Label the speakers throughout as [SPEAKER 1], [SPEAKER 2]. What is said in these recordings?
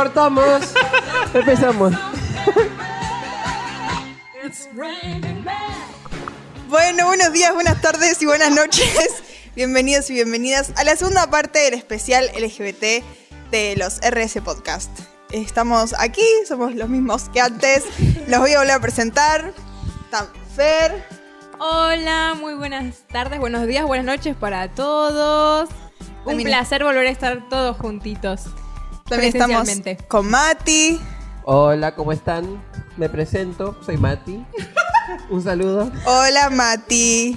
[SPEAKER 1] Cortamos. Empezamos.
[SPEAKER 2] It's raining men.
[SPEAKER 3] Bueno, buenos días, buenas tardes y buenas noches. Bienvenidos y bienvenidas a la segunda parte del especial LGBT de los RS Podcast. Estamos aquí, somos los mismos que antes. Los voy a volver a presentar. Están Fer,
[SPEAKER 2] Hola, muy buenas tardes, buenos días, buenas noches para todos. Un
[SPEAKER 3] También-
[SPEAKER 2] placer volver a estar todos juntitos.
[SPEAKER 3] También estamos con Mati.
[SPEAKER 1] Hola, ¿cómo están? Me presento, soy Mati. Un saludo.
[SPEAKER 3] Hola Mati.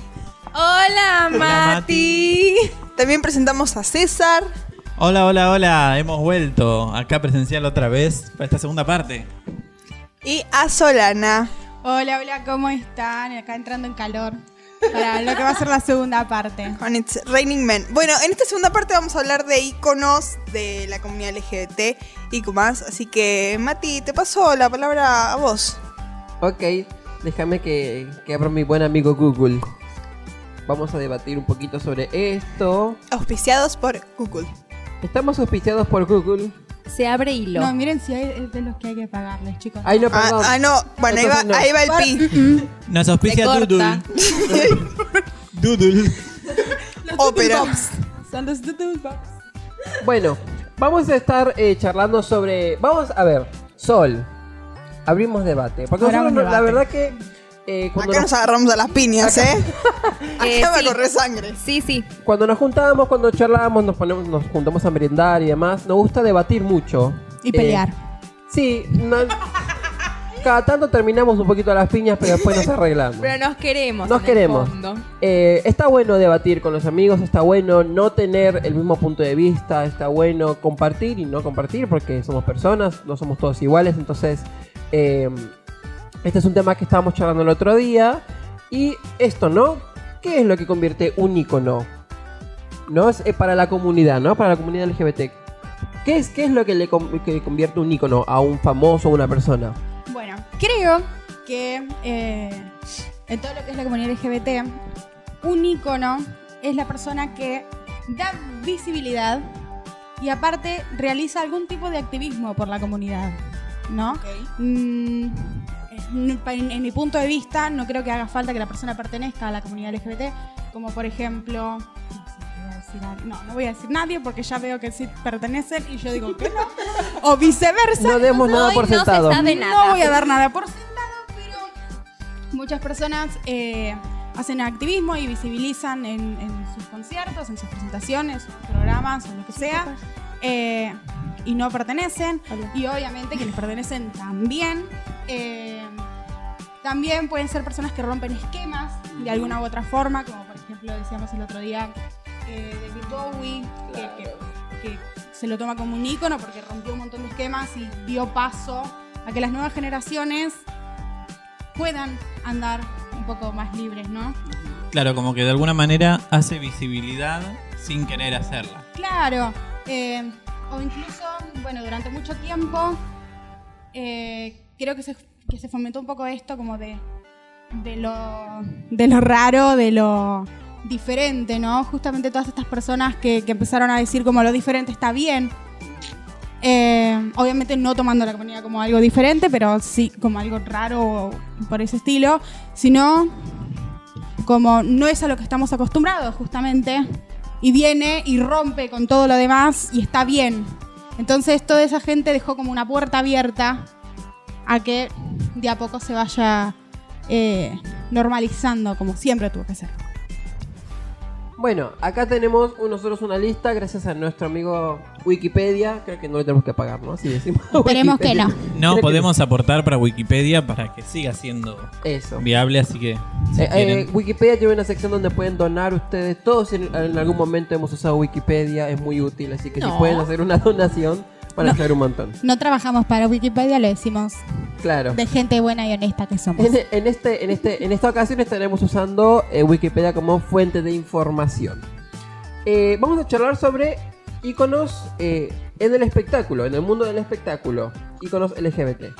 [SPEAKER 2] Hola, Mati.
[SPEAKER 3] También presentamos a César.
[SPEAKER 4] Hola, hola, hola. Hemos vuelto acá presencial otra vez para esta segunda parte.
[SPEAKER 3] Y a Solana.
[SPEAKER 5] Hola, hola, ¿cómo están? Acá entrando en calor para lo que va a ser la segunda parte.
[SPEAKER 3] Con It's Raining Men. Bueno, en esta segunda parte vamos a hablar de iconos de la comunidad LGBT y más. Así que, Mati, te paso la palabra a vos.
[SPEAKER 1] Ok, déjame que, que abra mi buen amigo Google. Vamos a debatir un poquito sobre esto.
[SPEAKER 3] Auspiciados por Google.
[SPEAKER 1] Estamos auspiciados por Google.
[SPEAKER 2] Se abre hilo.
[SPEAKER 5] No, miren si hay es de los que hay que pagarles, chicos.
[SPEAKER 1] Ay, no,
[SPEAKER 3] Ah,
[SPEAKER 1] perdón.
[SPEAKER 3] ah, no. Bueno, ahí va,
[SPEAKER 1] Entonces no.
[SPEAKER 3] ahí va el pi.
[SPEAKER 4] Nos
[SPEAKER 2] Se
[SPEAKER 4] auspicia
[SPEAKER 2] corta.
[SPEAKER 4] Doodle. Doodle.
[SPEAKER 3] Ópera.
[SPEAKER 5] Son los Doodle Box.
[SPEAKER 1] Bueno, vamos a estar eh, charlando sobre. Vamos a ver, Sol. Abrimos debate. Porque
[SPEAKER 5] Abramos
[SPEAKER 1] nosotros, no- la
[SPEAKER 5] debate.
[SPEAKER 1] verdad que. Eh, cuando,
[SPEAKER 3] Acá
[SPEAKER 1] nos,
[SPEAKER 3] nos agarramos a las piñas, ¿eh?
[SPEAKER 2] Eh,
[SPEAKER 3] Acá va a
[SPEAKER 2] sí.
[SPEAKER 3] correr sangre.
[SPEAKER 2] Sí, sí.
[SPEAKER 1] cuando nos juntábamos, cuando charlábamos, nos, ponemos, nos juntamos a merendar y demás, nos gusta debatir mucho.
[SPEAKER 5] Y
[SPEAKER 1] Eh,
[SPEAKER 5] pelear.
[SPEAKER 1] sí, no- cada tanto terminamos un poquito a las piñas, pero después nos arreglamos.
[SPEAKER 2] Pero nos queremos.
[SPEAKER 1] Nos
[SPEAKER 2] en el
[SPEAKER 1] queremos.
[SPEAKER 2] fondo.
[SPEAKER 1] Eh, está bueno debatir con los amigos, está bueno no tener el mismo punto de vista, está bueno compartir y no compartir porque somos personas, no somos todos iguales, entonces eh, este es un tema que estábamos charlando el otro día y esto, ¿no? ¿Qué es lo que convierte un icono? ¿No? Es eh, para la comunidad, ¿no? Para la comunidad LGBT. ¿Qué es, qué es lo que le que convierte un icono a un famoso o una persona?
[SPEAKER 5] Bueno, creo que eh, en todo lo que es la comunidad LGBT, un ícono es la persona que da visibilidad y aparte realiza algún tipo de activismo por la comunidad, ¿no? Mm, en, en- en mi punto de vista, no creo que haga falta que la persona pertenezca a la comunidad LGBT, como por ejemplo. No, sé, voy a decir algo. no, voy a decir nadie porque ya veo que sí pertenecen y yo digo que no. O viceversa.
[SPEAKER 1] No demos nada por
[SPEAKER 2] no se
[SPEAKER 1] sentado.
[SPEAKER 2] sabe nada.
[SPEAKER 5] No voy a dar nada por sentado, pero muchas personas eh, hacen activismo y visibilizan en, en sus conciertos, en sus presentaciones, sus programas, o lo que sea, eh, y no pertenecen. Y obviamente quienes pertenecen también. Eh, también pueden ser personas que rompen esquemas de alguna u otra forma, como por ejemplo decíamos el otro día eh, David Bowie, que- que- que se lo toma como un ícono porque rompió un montón de esquemas y dio paso a que las nuevas generaciones puedan andar un poco más libres, ¿no?
[SPEAKER 4] Claro, como que de alguna manera hace visibilidad sin querer hacerla.
[SPEAKER 5] Claro, eh, o incluso, bueno, durante mucho tiempo eh, creo que se, que se fomentó un poco esto como de, de, lo, de lo raro, de lo diferente, ¿no? Justamente todas estas personas que, que empezaron a decir como lo diferente está bien. Eh, obviamente no tomando la comunidad como algo diferente, pero sí como algo raro o por ese estilo, sino como no es a lo que estamos acostumbrados justamente, y viene y rompe con todo lo demás y está bien. Entonces toda esa gente dejó como una puerta abierta a que de a poco se vaya eh, normalizando como siempre tuvo que ser.
[SPEAKER 1] Bueno, acá tenemos nosotros una lista gracias a nuestro amigo Wikipedia. Creo que no le tenemos que pagar, ¿no? Si decimos
[SPEAKER 5] Esperemos que no.
[SPEAKER 4] No,
[SPEAKER 1] Creo que
[SPEAKER 4] podemos aportar para Wikipedia para que siga siendo
[SPEAKER 1] Eso.
[SPEAKER 4] viable, así que si
[SPEAKER 1] Eh, eh. Wikipedia tiene una sección donde pueden donar ustedes. Todos en, en algún momento hemos usado Wikipedia, es muy útil. Así que si pueden hacer una donación, van a
[SPEAKER 5] No.
[SPEAKER 1] un montón.
[SPEAKER 5] No trabajamos para Wikipedia, lo decimos
[SPEAKER 1] Claro.
[SPEAKER 5] de gente buena y honesta que somos.
[SPEAKER 1] En, en este, en, este, en esta ocasión estaremos usando eh, Wikipedia como fuente de información. Eh, vamos a charlar sobre iconos eh, en el espectáculo, en el mundo del espectáculo, iconos LGBT.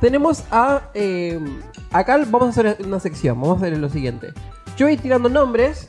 [SPEAKER 1] Tenemos a... eh, acá vamos a hacer una sección, vamos a hacer lo siguiente. Yo voy tirando nombres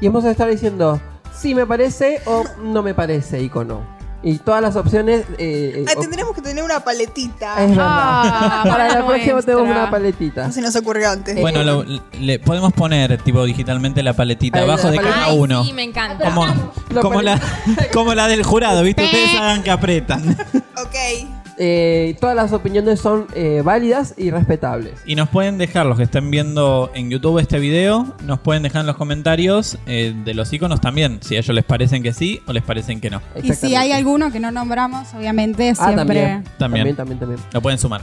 [SPEAKER 1] y vamos a estar diciendo si me parece o no me parece icono. Y todas las opciones... eh, eh,
[SPEAKER 3] Ah, tendremos que tener una paletita.
[SPEAKER 1] es verdad.
[SPEAKER 2] Ah,
[SPEAKER 1] Para la próxima tenemos una paletita.
[SPEAKER 3] No se nos ocurrió antes.
[SPEAKER 4] Bueno, lo- le podemos poner tipo digitalmente la paletita
[SPEAKER 1] Ahí,
[SPEAKER 4] abajo
[SPEAKER 1] la
[SPEAKER 4] de cada.
[SPEAKER 2] Ay,
[SPEAKER 4] uno.
[SPEAKER 2] sí, me encanta.
[SPEAKER 4] Como,
[SPEAKER 1] La
[SPEAKER 4] como, la, como la del jurado, ¿viste? Ustedes hagan que apretan.
[SPEAKER 3] Ok.
[SPEAKER 1] Eh, todas las opiniones son eh, válidas y respetables.
[SPEAKER 4] Y nos pueden dejar, los que estén viendo en YouTube este video, nos pueden dejar en los comentarios eh, de los iconos también, si a ellos les parecen que sí o les parecen que no.
[SPEAKER 5] Y si hay alguno que no nombramos, obviamente
[SPEAKER 1] Ah,
[SPEAKER 5] siempre.
[SPEAKER 1] también.
[SPEAKER 4] También.
[SPEAKER 1] También, también, también.
[SPEAKER 4] Lo pueden sumar.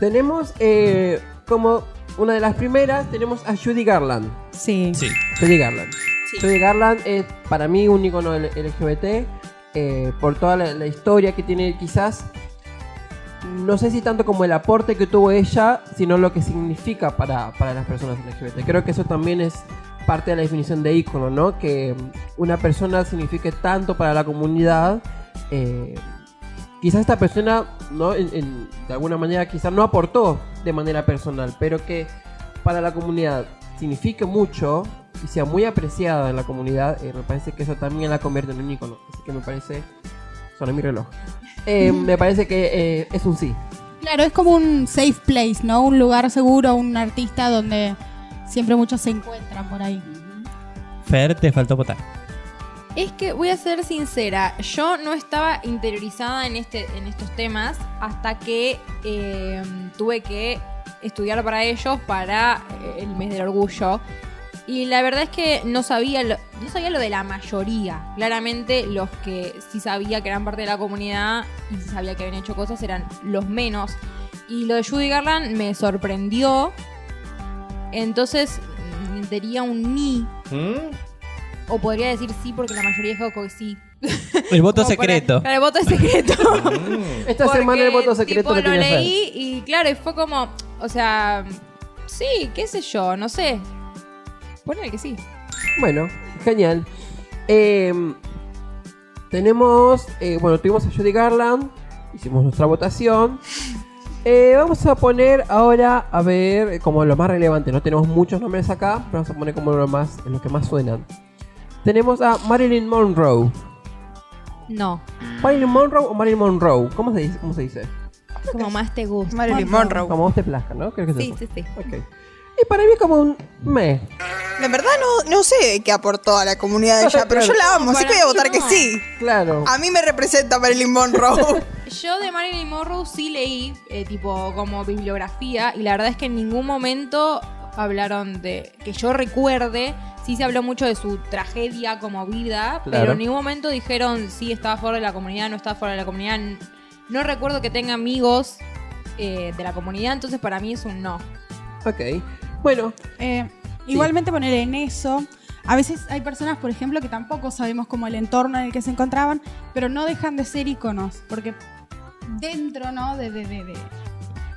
[SPEAKER 1] Tenemos eh, como una de las primeras, tenemos a Judy Garland.
[SPEAKER 5] Sí.
[SPEAKER 4] Sí.
[SPEAKER 1] Judy Garland.
[SPEAKER 3] Sí.
[SPEAKER 1] Judy Garland es para mí un icono LGBT eh, por toda la, la historia que tiene quizás. No sé si tanto como el aporte que tuvo ella, sino lo que significa para, para las personas LGBT. Creo que eso también es parte de la definición de icono, ¿no? Que una persona signifique tanto para la comunidad. eh, quizás esta persona, ¿no? De alguna manera, quizás no aportó de manera personal, pero que para la comunidad signifique mucho y sea muy apreciada en la comunidad, eh, me parece que eso también la convierte en un icono. Así que me parece. Suena mi reloj. Eh, me parece que eh, es un sí.
[SPEAKER 5] Claro, es como un safe place, ¿no? Un lugar seguro, un artista donde siempre muchos se encuentran por ahí.
[SPEAKER 4] Fer, te faltó votar.
[SPEAKER 2] Es que voy a ser sincera, yo no estaba interiorizada en, este, en estos temas hasta que eh, tuve que estudiar para ellos para el mes del orgullo. Y la verdad es que no sabía, lo, no sabía lo de la mayoría. Claramente los que sí sabía que eran parte de la comunidad y sí sabía que habían hecho cosas eran los menos. Y lo de Judy Garland me sorprendió. Entonces mm, diría un ni. O podría decir sí porque la mayoría dijo que sí.
[SPEAKER 4] El voto
[SPEAKER 2] Como para-
[SPEAKER 4] secreto.
[SPEAKER 2] Claro, el voto es secreto.
[SPEAKER 1] Esta
[SPEAKER 2] Porque,
[SPEAKER 1] semana el voto secreto
[SPEAKER 2] tipo,
[SPEAKER 1] lo
[SPEAKER 2] lo leí y claro, y fue como, o sea, sí, qué sé yo, no sé. Ponele que sí.
[SPEAKER 1] Bueno, genial. Eh, tenemos, eh, bueno, tuvimos a Judy Garland, hicimos nuestra votación. Eh, vamos a poner ahora, a ver, eh, como lo más relevante. No tenemos muchos nombres acá, pero vamos a poner como lo más, los que más suenan. Tenemos a Marilyn Monroe.
[SPEAKER 2] No,
[SPEAKER 1] Marilyn Monroe o Marilyn Monroe, ¿cómo se dice? ¿Cómo se dice?
[SPEAKER 2] como más te gusta.
[SPEAKER 3] Marilyn Monroe.
[SPEAKER 1] Como vos te plazca, ¿no? Creo que es
[SPEAKER 2] Sí,
[SPEAKER 1] eso.
[SPEAKER 2] sí, sí.
[SPEAKER 1] Ok. Y para mí es como un me.
[SPEAKER 3] La verdad no, no sé qué aportó a la comunidad de ella, pero yo la amo, así que voy a votar que sí.
[SPEAKER 1] Claro.
[SPEAKER 3] A mí me representa Marilyn Monroe.
[SPEAKER 2] Yo de Marilyn Monroe sí leí, eh, tipo, como bibliografía, y la verdad es que en ningún momento hablaron de. que yo recuerde, sí se habló mucho de su tragedia como vida,
[SPEAKER 1] Claro.
[SPEAKER 2] pero en ningún momento dijeron si estaba fuera de la comunidad, no estaba fuera de la comunidad. No recuerdo que tenga amigos eh, de la comunidad, entonces para mí es un no.
[SPEAKER 1] Ok. Bueno,
[SPEAKER 5] Eh, Igualmente poner en eso. A veces hay personas, por ejemplo, que tampoco sabemos como el entorno en el que se encontraban, pero no dejan de ser iconos, porque dentro, ¿no? De, de, de,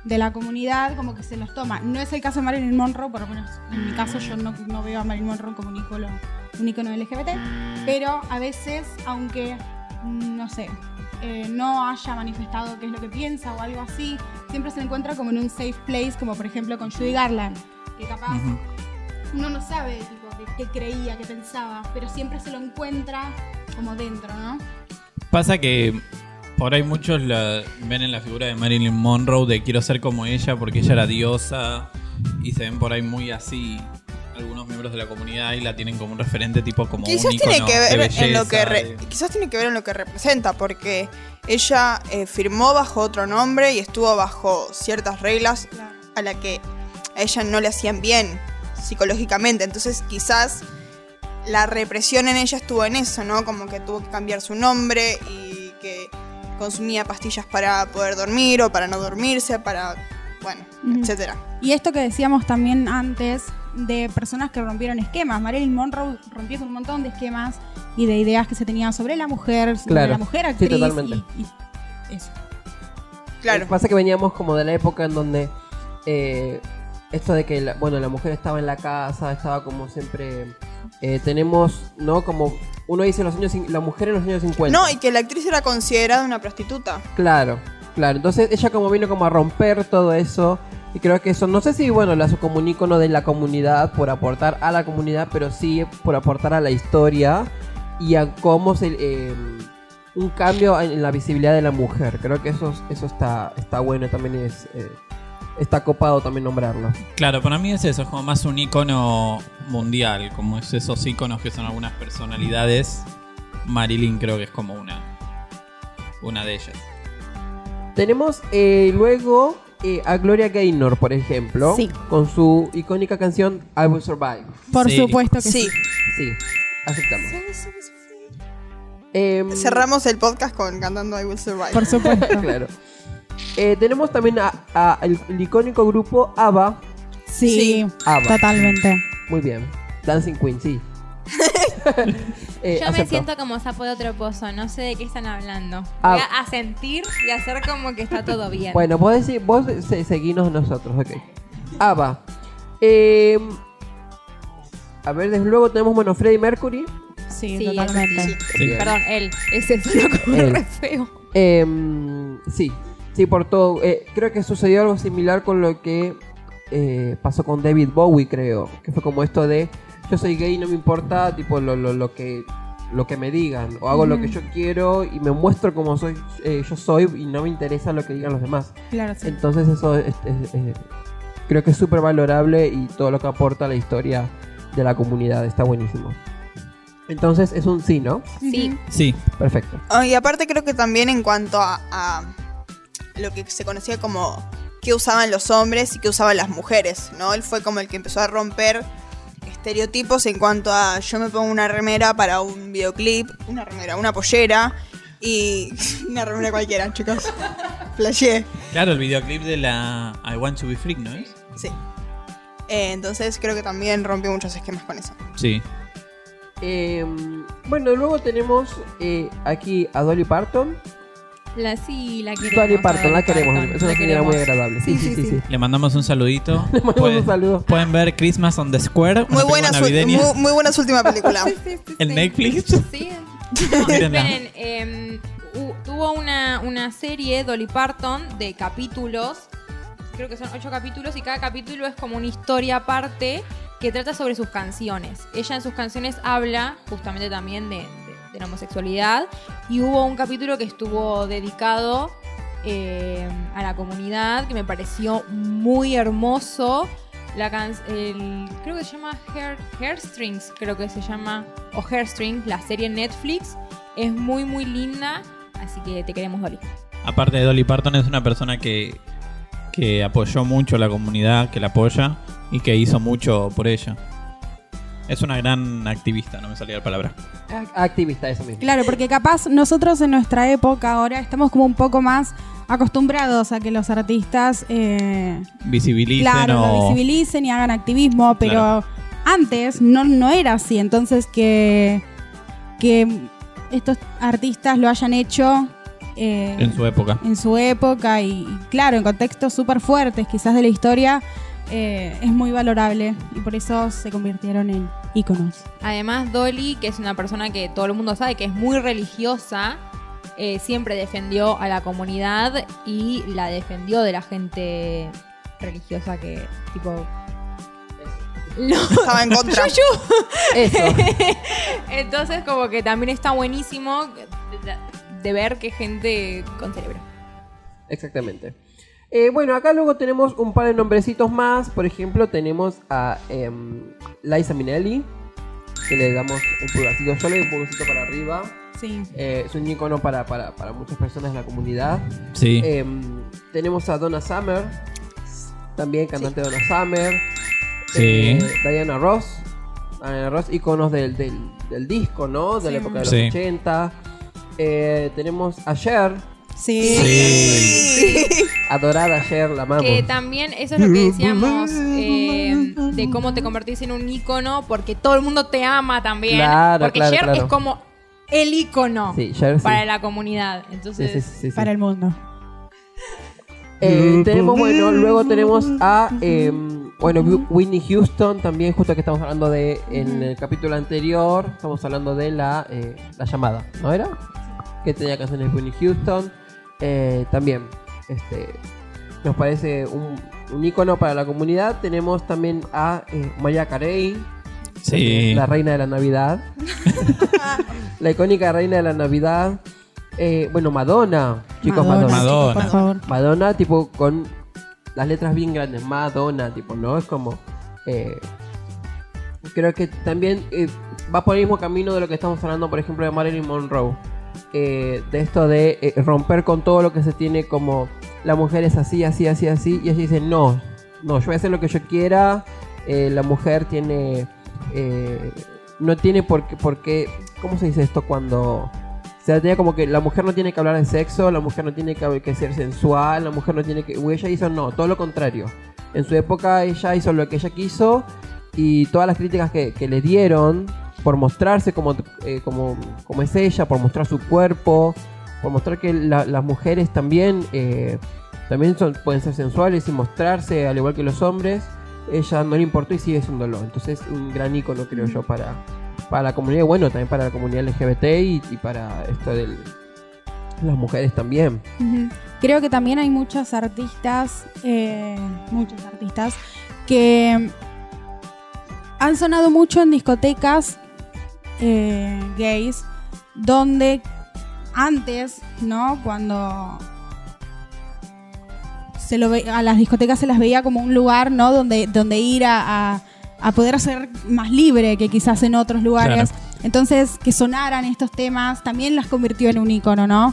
[SPEAKER 5] de- la comunidad como que se los toma. No es el caso de Marilyn Monroe, por lo menos en mi caso yo no, no veo a Marilyn Monroe como un icono, un icono LGBT, pero a veces, aunque, mm, no sé, eh, no haya manifestado qué es lo que piensa o algo así, siempre se encuentra como en un safe place, como por ejemplo con Judy Garland, que capaz uno no sabe tipo, qué, qué creía, qué pensaba, pero siempre se lo encuentra como dentro, ¿no?
[SPEAKER 4] Pasa que por ahí muchos la ven en la figura de Marilyn Monroe de quiero ser como ella porque ella era diosa y se ven por ahí muy así algunos miembros de la comunidad y la tienen como un referente tipo como
[SPEAKER 3] Quizás
[SPEAKER 4] un
[SPEAKER 3] tiene que ver en lo que
[SPEAKER 4] belleza,
[SPEAKER 3] re-
[SPEAKER 4] de-
[SPEAKER 3] quizás tiene que ver en lo que representa porque ella eh, firmó bajo otro nombre y estuvo bajo ciertas reglas a la que a ella no le hacían bien psicológicamente entonces quizás la represión en ella estuvo en eso no como que tuvo que cambiar su nombre y que consumía pastillas para poder dormir o para no dormirse para bueno
[SPEAKER 5] Ujú.
[SPEAKER 3] etcétera
[SPEAKER 5] Y esto que decíamos también antes de personas que rompieron esquemas. Marilyn Monroe rompió con un montón de esquemas y de ideas que se tenían sobre la mujer, sobre
[SPEAKER 1] Claro.
[SPEAKER 5] la mujer
[SPEAKER 1] Sí,
[SPEAKER 5] actriz
[SPEAKER 1] totalmente.
[SPEAKER 5] y, y eso.
[SPEAKER 3] Claro.
[SPEAKER 1] Lo que pasa es que veníamos como de la época en donde eh, esto de que, la, bueno, la mujer estaba en la casa, estaba como siempre... eh, tenemos, ¿no? Como uno dice los años, la mujer en los años 50.
[SPEAKER 3] No, y que la actriz era considerada una prostituta.
[SPEAKER 1] Claro, claro. Entonces ella como vino como a romper todo eso. Y creo que eso, no sé si, bueno, la como un ícono de la comunidad por aportar a la comunidad, pero sí por aportar a la historia y a cómo se... eh, un cambio en la visibilidad de la mujer. Creo que eso, eso está, está bueno también es... eh, está copado también nombrarlo.
[SPEAKER 4] Claro, para mí es eso, es como más un icono mundial, como es esos iconos que son algunas personalidades. Marilyn creo que es como una, una de ellas.
[SPEAKER 1] Tenemos eh, luego eh, a Gloria Gaynor, por ejemplo,
[SPEAKER 5] Sí.
[SPEAKER 1] con su icónica canción I Will Survive.
[SPEAKER 5] Por
[SPEAKER 4] Sí.
[SPEAKER 5] supuesto que sí.
[SPEAKER 3] Sí.
[SPEAKER 1] Sí, aceptamos. Em,
[SPEAKER 3] Cerramos el podcast con cantando I Will Survive.
[SPEAKER 5] Por supuesto.
[SPEAKER 1] claro. Eh, tenemos también a, a el, el icónico grupo ABBA.
[SPEAKER 5] Sí,
[SPEAKER 3] Sí.
[SPEAKER 1] ABBA.
[SPEAKER 5] totalmente.
[SPEAKER 1] Muy bien. Dancing Queen, sí. Eh,
[SPEAKER 2] Yo me
[SPEAKER 1] acepto.
[SPEAKER 2] siento como sapo de otro pozo, no sé de qué están hablando.
[SPEAKER 1] Ah.
[SPEAKER 2] Voy a, a sentir y hacer como que está todo bien.
[SPEAKER 1] Bueno, vos, decís, vos se- seguinos nosotros, ok. ABBA. Eh, a ver, desde luego tenemos, bueno, Freddie Mercury.
[SPEAKER 5] Sí,
[SPEAKER 2] Sí,
[SPEAKER 5] totalmente.
[SPEAKER 3] sí.
[SPEAKER 2] Perdón, él. Ese suena como
[SPEAKER 1] Él.
[SPEAKER 2] re feo.
[SPEAKER 1] Em, sí, sí, por todo. Eh, creo que sucedió algo similar con lo que eh, pasó con David Bowie, creo. Que fue como esto de yo soy gay, no me importa, tipo lo, lo, lo que lo que me digan o hago lo que yo quiero y me muestro como soy eh, yo soy y no me interesa lo que digan los demás.
[SPEAKER 5] Claro, sí.
[SPEAKER 1] Entonces eso es- es- es- creo que es súper valorable y todo lo que aporta a la historia de la comunidad está buenísimo. Entonces es un sí, ¿no?
[SPEAKER 2] Sí.
[SPEAKER 4] Sí,
[SPEAKER 1] Perfecto.
[SPEAKER 3] Ah, y aparte creo que también en cuanto a, a lo que se conocía como qué usaban los hombres y qué usaban las mujeres, ¿no? Él fue como el que empezó a romper estereotipos en cuanto a yo me pongo una remera para un videoclip, una remera, una pollera y una remera cualquiera, chicos. Flashé.
[SPEAKER 4] claro, el videoclip de la I Want to Be Freak, ¿no es?
[SPEAKER 3] Sí. Eh, entonces creo que también rompió muchos esquemas con eso.
[SPEAKER 4] Sí.
[SPEAKER 1] Eh, bueno, luego tenemos eh, aquí a Dolly Parton.
[SPEAKER 2] La sí, la queremos.
[SPEAKER 1] Dolly Parton, la queremos.
[SPEAKER 2] Parton,
[SPEAKER 1] Es una señora muy agradable. Sí, sí, sí. sí.
[SPEAKER 4] Le mandamos un saludito.
[SPEAKER 1] Le mandamos
[SPEAKER 4] Pueden-
[SPEAKER 1] un saludo.
[SPEAKER 4] Pueden ver Christmas on the Square, una
[SPEAKER 3] Muy buena,
[SPEAKER 4] película
[SPEAKER 3] su,
[SPEAKER 4] navideña
[SPEAKER 3] muy, muy buena su última película.
[SPEAKER 2] Sí, sí, sí,
[SPEAKER 4] en
[SPEAKER 2] sí.
[SPEAKER 4] Netflix.
[SPEAKER 2] Sí. No,
[SPEAKER 4] Mírenla.
[SPEAKER 2] esperen, em, hu- tuvo una, una serie, Dolly Parton, de capítulos. Creo que son ocho capítulos y cada capítulo es como una historia aparte que trata sobre sus canciones. Ella en sus canciones habla justamente también de, de- de la homosexualidad y hubo un capítulo que estuvo dedicado eh, a la comunidad que me pareció muy hermoso. La can el, creo que se llama Hair, Hairstrings, creo que se llama, o Hairstrings, la serie Netflix. Es muy, muy linda, así que te queremos, Dolly.
[SPEAKER 4] Aparte de Dolly Parton, es una persona que, que apoyó mucho a la comunidad, que la apoya y que hizo mucho por ella. Es una gran activista, no me salía la palabra.
[SPEAKER 1] Activista, eso mismo.
[SPEAKER 5] Claro, porque capaz nosotros en nuestra época ahora estamos como un poco más acostumbrados a que los artistas eh,
[SPEAKER 4] Visibilicen
[SPEAKER 5] claro,
[SPEAKER 4] o...
[SPEAKER 5] visibilicen y hagan activismo, pero
[SPEAKER 4] Claro.
[SPEAKER 5] antes no, no era así. Entonces que, que estos artistas lo hayan hecho eh,
[SPEAKER 4] en su época.
[SPEAKER 5] en su época y, y claro, en contextos súper fuertes quizás de la historia, eh, es muy valorable y por eso se convirtieron en íconos.
[SPEAKER 2] Además, Dolly, que es una persona que todo el mundo sabe que es muy religiosa, eh, siempre defendió a la comunidad y la defendió de la gente religiosa que, tipo... No,
[SPEAKER 3] Estaba en contra.
[SPEAKER 1] Eso.
[SPEAKER 2] Entonces, como que también está buenísimo de, de ver que gente con cerebro.
[SPEAKER 1] Exactamente. Eh, bueno, acá luego tenemos un par de nombrecitos más. Por ejemplo, tenemos a em, Liza Minnelli. Que le damos un pulgarcito. Yo le doy un pulgarcito para arriba.
[SPEAKER 5] Sí.
[SPEAKER 1] Eh, es un icono para, para, para muchas personas de la comunidad.
[SPEAKER 4] Sí.
[SPEAKER 1] Em, tenemos a Donna Summer. También cantante Donna Summer.
[SPEAKER 4] Sí.
[SPEAKER 1] Eh, Diana Ross. Diana Ross, iconos del, del, del disco, ¿no? De la
[SPEAKER 5] Sí.
[SPEAKER 1] época de los
[SPEAKER 4] Sí.
[SPEAKER 1] 80. Eh, tenemos a Cher.
[SPEAKER 5] Sí.
[SPEAKER 4] Sí.
[SPEAKER 1] Adorada Cher, la amamos.
[SPEAKER 2] Que también eso es lo que decíamos eh, de cómo te convertís en un ícono porque todo el mundo te ama también.
[SPEAKER 1] Claro,
[SPEAKER 2] porque
[SPEAKER 1] claro,
[SPEAKER 2] Cher
[SPEAKER 1] claro.
[SPEAKER 2] es como el icono
[SPEAKER 1] Sí, Cher sí.
[SPEAKER 2] para la comunidad. Entonces,
[SPEAKER 1] sí, sí, sí.
[SPEAKER 5] Para el mundo.
[SPEAKER 1] Eh, tenemos, bueno, luego tenemos a, eh, bueno, Wh- Whitney Houston también, justo que estamos hablando de, en el capítulo anterior, estamos hablando de la, eh, la llamada, ¿no era? Que tenía canciones Whitney Houston. Eh, también, este, nos parece un, un ícono para la comunidad. Tenemos también a eh, Mariah Carey,
[SPEAKER 4] Sí.
[SPEAKER 1] la reina de la Navidad. la icónica reina de la Navidad. Eh, bueno, Madonna, chicos, Madonna.
[SPEAKER 4] Madonna.
[SPEAKER 5] Por favor.
[SPEAKER 1] Madonna, tipo, con las letras bien grandes, Madonna, tipo, ¿no? Es como. eh, creo que también eh, va por el mismo camino de lo que estamos hablando, por ejemplo, de Marilyn Monroe. Eh, de esto de eh, romper con todo lo que se tiene como la mujer es así, así, así, así. Y ella dice, no, no, yo voy a hacer lo que yo quiera. eh, la mujer tiene. no tiene por qué, por. ¿Cómo se dice esto cuando.? Se tenía como que la mujer no tiene que hablar de sexo, la mujer no tiene que, que ser sensual, la mujer no tiene que... Y ella hizo no, todo lo contrario. En su época ella hizo lo que ella quiso y todas las críticas que le dieron por mostrarse como, eh, como, como es ella, por mostrar su cuerpo, por mostrar que la- las mujeres también, eh, también son, pueden ser sensuales y mostrarse al igual que los hombres, ella no le importó y sigue haciéndolo. Entonces un gran icono creo yo para, para la comunidad, bueno, también para la comunidad LGBT y, para esto de las mujeres también.
[SPEAKER 5] Creo que también hay muchos artistas, eh, muchos artistas, que han sonado mucho en discotecas eh, gays, donde antes, ¿no? Cuando se lo ve- a las discotecas se las veía como un lugar, ¿no? Donde, donde ir a, a- a poder ser más libre que quizás en otros lugares. Entonces, que sonaran estos temas también las convirtió en un icono, ¿no?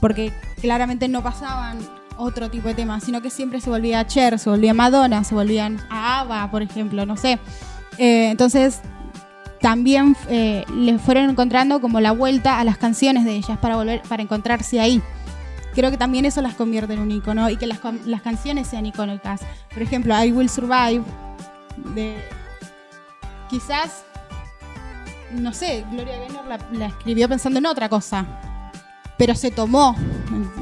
[SPEAKER 5] Porque claramente no pasaban otro tipo de temas, sino que siempre se volvía a Cher, se volvía a Madonna, se volvían a ABBA, por ejemplo, no sé. Eh, entonces, también eh, le fueron encontrando como la vuelta a las canciones de ellas para volver, para encontrarse ahí. Creo que también eso las convierte en un icono y que las, las canciones sean icónicas. Por ejemplo, I Will Survive, de quizás, no sé, Gloria Gaynor la, la escribió pensando en otra cosa, pero se tomó,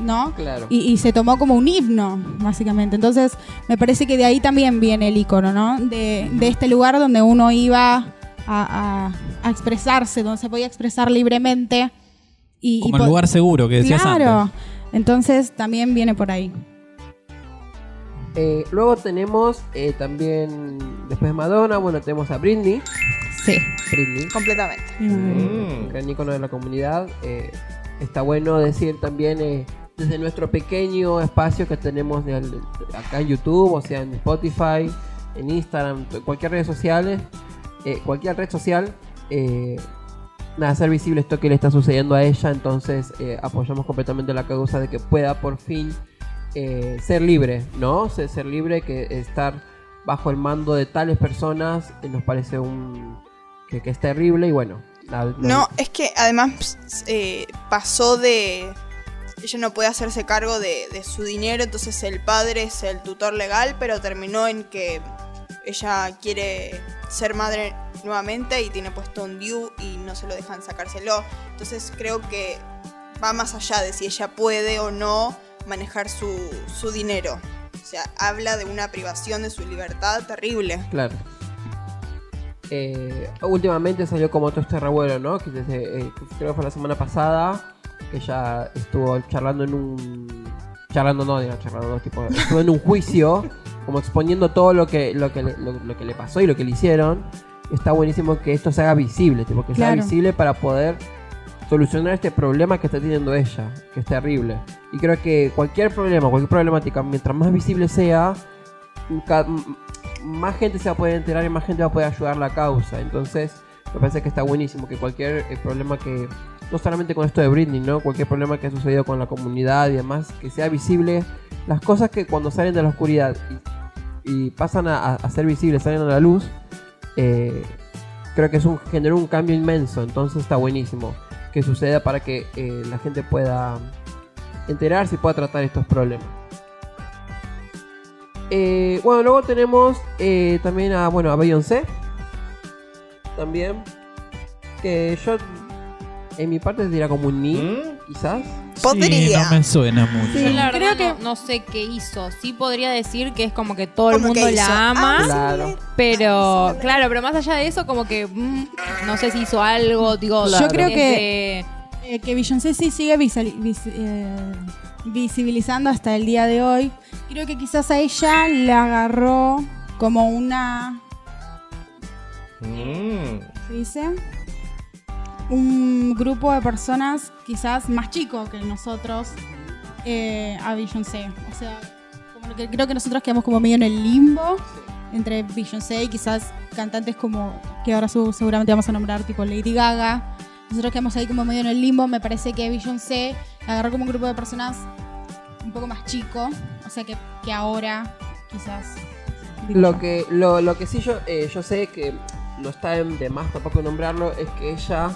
[SPEAKER 5] ¿no?
[SPEAKER 1] Claro.
[SPEAKER 5] Y, y se tomó como un himno, básicamente. Entonces, me parece que de ahí también viene el icono, ¿no? De, de este lugar donde uno iba a, a- a expresarse, donde se podía expresar libremente. Y, y
[SPEAKER 4] Como el
[SPEAKER 5] po-
[SPEAKER 4] lugar seguro que decías
[SPEAKER 5] Claro.
[SPEAKER 4] antes.
[SPEAKER 5] Entonces, también viene por ahí.
[SPEAKER 1] Eh, luego tenemos eh, también, después de Madonna, bueno, tenemos a Britney.
[SPEAKER 5] Sí.
[SPEAKER 1] Britney.
[SPEAKER 3] Completamente.
[SPEAKER 1] un gran icono de la comunidad. Eh, está bueno decir también eh, desde nuestro pequeño espacio que tenemos de- de- acá en YouTube, o sea en Spotify, en Instagram, t- cualquier red social, eh, cualquier red social, eh, nada, hacer visible esto que le está sucediendo a ella, entonces eh, apoyamos completamente la causa de que pueda por fin eh, ser libre, ¿no? Ser, ser libre, que estar bajo el mando de tales personas nos parece un que, que es terrible y bueno. la- la-
[SPEAKER 3] No, es que además pasó de... Ella no puede hacerse cargo de, de su dinero, entonces el padre es el tutor legal, pero terminó en que ella quiere ser madre nuevamente y tiene puesto un DIU y no se lo dejan sacárselo. Entonces creo que va más allá de si ella puede o no manejar su, su dinero. O sea, habla de una privación de su libertad terrible.
[SPEAKER 1] Claro. Eh, últimamente salió como todo este revuelo, ¿no? Que desde, eh, creo que fue la semana pasada, que ella estuvo charlando en un... Charlando no, digo, charlando no, tipo, estuvo en un juicio, como exponiendo todo lo que, lo que, le, lo, lo que le pasó y lo que le hicieron. Está buenísimo que esto se haga visible, tipo, que sea visible para poder solucionar este problema que está teniendo ella, que es terrible. Y creo que cualquier problema, cualquier problemática, mientras más visible sea, más gente se va a poder enterar y más gente va a poder ayudar a la causa. Entonces, me parece que está buenísimo que cualquier eh, problema que, no solamente con esto de Britney, ¿no? Cualquier problema que ha sucedido con la comunidad y demás, que sea visible. Las cosas que cuando salen de la oscuridad y, y pasan a, ser visibles, salen a la luz, eh, creo que es un, generó un cambio inmenso. Entonces está buenísimo que suceda para que eh, la gente pueda enterarse y pueda tratar estos problemas. Eh, bueno, luego tenemos también a, bueno, a Beyoncé. También. Que yo En mi parte diría como un ni,
[SPEAKER 6] ¿Mm?
[SPEAKER 1] quizás.
[SPEAKER 3] Podría.
[SPEAKER 4] Sí, no me suena mucho.
[SPEAKER 2] Yo la
[SPEAKER 5] Creo
[SPEAKER 2] verdad
[SPEAKER 5] que-
[SPEAKER 2] no, no sé qué hizo. Sí podría decir que es como que todo el mundo
[SPEAKER 3] que
[SPEAKER 2] la ama.
[SPEAKER 3] ah, sí,
[SPEAKER 1] Claro.
[SPEAKER 2] Pero, claro, pero más allá de eso, como que mm, no sé si hizo algo, digo,
[SPEAKER 1] Claro.
[SPEAKER 5] Yo creo
[SPEAKER 2] desde-
[SPEAKER 5] Eh, que Beyoncé sí sigue vis- eh, visibilizando hasta el día de hoy. Creo que quizás a ella le agarró como una
[SPEAKER 6] Mm.
[SPEAKER 5] se dice? Un grupo de personas quizás más chico que nosotros eh, a Beyoncé. O sea, como que creo que nosotros quedamos como medio en el limbo entre Beyoncé y quizás cantantes como, que ahora seguramente vamos a nombrar, tipo Lady Gaga. Nosotros quedamos ahí como medio en el limbo. Me parece que Beyoncé agarró como un grupo de personas un poco más chico. O sea, que, que ahora quizás...
[SPEAKER 1] Lo que, lo, lo que sí yo, eh, yo sé que no está en- de más tampoco nombrarlo es que ella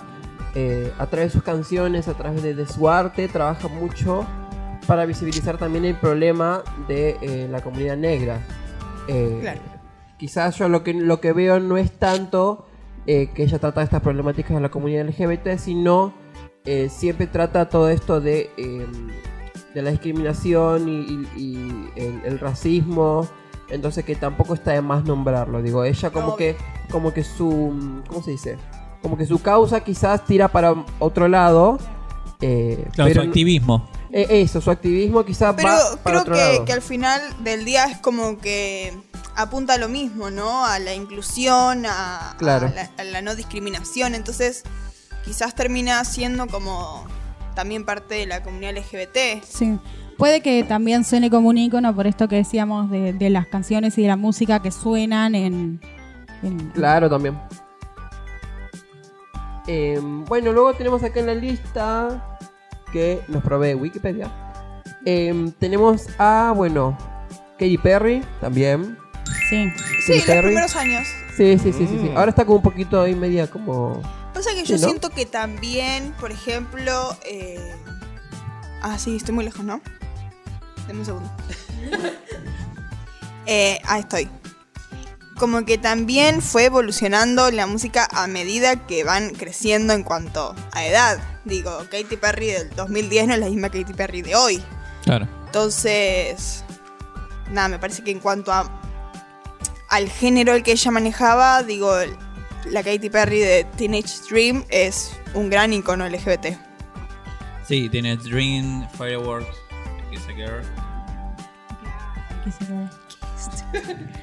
[SPEAKER 1] eh, a través de sus canciones, a través de, de su arte, trabaja mucho para visibilizar también el problema de eh, la comunidad negra. Eh,
[SPEAKER 3] Claro.
[SPEAKER 1] Quizás yo lo que, lo que veo no es tanto que ella trata estas problemáticas de la comunidad LGBT, sino siempre trata todo esto de, eh, de la discriminación y, y- y el, el racismo. Entonces que tampoco está de más nombrarlo. Digo, ella como que, como que su, ¿cómo se dice? Como que su causa quizás tira para otro lado. eh,
[SPEAKER 4] Claro,
[SPEAKER 1] pero
[SPEAKER 4] su activismo.
[SPEAKER 1] eh, eso, su activismo quizás
[SPEAKER 3] Pero
[SPEAKER 1] va para
[SPEAKER 3] creo
[SPEAKER 1] otro
[SPEAKER 3] que,
[SPEAKER 1] lado.
[SPEAKER 3] que al final del día es como que apunta a lo mismo, ¿no? A la inclusión, a,
[SPEAKER 1] Claro.
[SPEAKER 3] a la, a la no discriminación. Entonces, quizás termina siendo como también parte de la comunidad LGBT.
[SPEAKER 5] Sí. Puede que también suene como un icono por esto que decíamos de, de las canciones y de la música que suenan en. en-
[SPEAKER 1] Claro, también. Eh, bueno, luego tenemos acá en la lista que nos provee Wikipedia. Eh, tenemos a, bueno, Katy Perry también.
[SPEAKER 5] Sí.
[SPEAKER 3] Sí,
[SPEAKER 1] Katy
[SPEAKER 3] los
[SPEAKER 1] Perry.
[SPEAKER 3] primeros años.
[SPEAKER 1] Sí, sí, sí, sí, sí.
[SPEAKER 6] Mm.
[SPEAKER 1] Ahora está como un poquito ahí media como...
[SPEAKER 3] Pasa que
[SPEAKER 1] Sí,
[SPEAKER 3] yo
[SPEAKER 1] ¿no?
[SPEAKER 3] siento que también, por ejemplo. eh, Ah, sí, estoy muy lejos, ¿no? Dame un segundo. eh, ah, estoy. Como que también fue evolucionando la música a medida que van creciendo en cuanto a edad. Digo, Katy Perry del 2010 no es la misma Katy Perry de hoy.
[SPEAKER 4] Claro.
[SPEAKER 3] Entonces, nada, me parece que en cuanto a al género el que ella manejaba, digo, la Katy Perry de Teenage Dream es un gran icono LGBT.
[SPEAKER 4] Sí, tiene Dream, Fireworks, Kiss a Girl.
[SPEAKER 5] qué sé yo.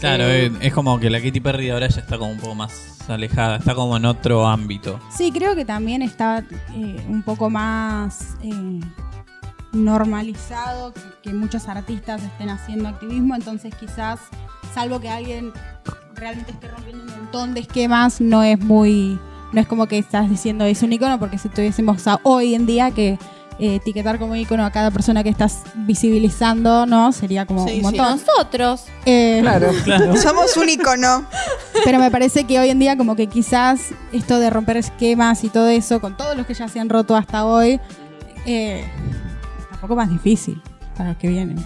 [SPEAKER 4] Claro,
[SPEAKER 1] Eh,
[SPEAKER 4] es, como que la Katy Perry ahora ya está como un poco más alejada, está como en otro ámbito.
[SPEAKER 5] Sí, creo que también está eh, un poco más eh, normalizado que, que muchos artistas estén haciendo activismo, entonces quizás, salvo que alguien realmente esté rompiendo un montón de esquemas, no es muy, no es como que estás diciendo es un icono, porque si tuviésemos hoy en día que eh, etiquetar como icono a cada persona que estás visibilizando, ¿no? Sería como
[SPEAKER 3] Sí,
[SPEAKER 5] un
[SPEAKER 3] sí.
[SPEAKER 5] montón.
[SPEAKER 2] Nosotros.
[SPEAKER 5] Eh,
[SPEAKER 1] Claro.
[SPEAKER 4] Claro.
[SPEAKER 3] Somos un icono.
[SPEAKER 5] Pero me parece que hoy en día como que quizás esto de romper esquemas y todo eso, con todos los que ya se han roto hasta hoy, eh, es un poco más difícil para los que vienen.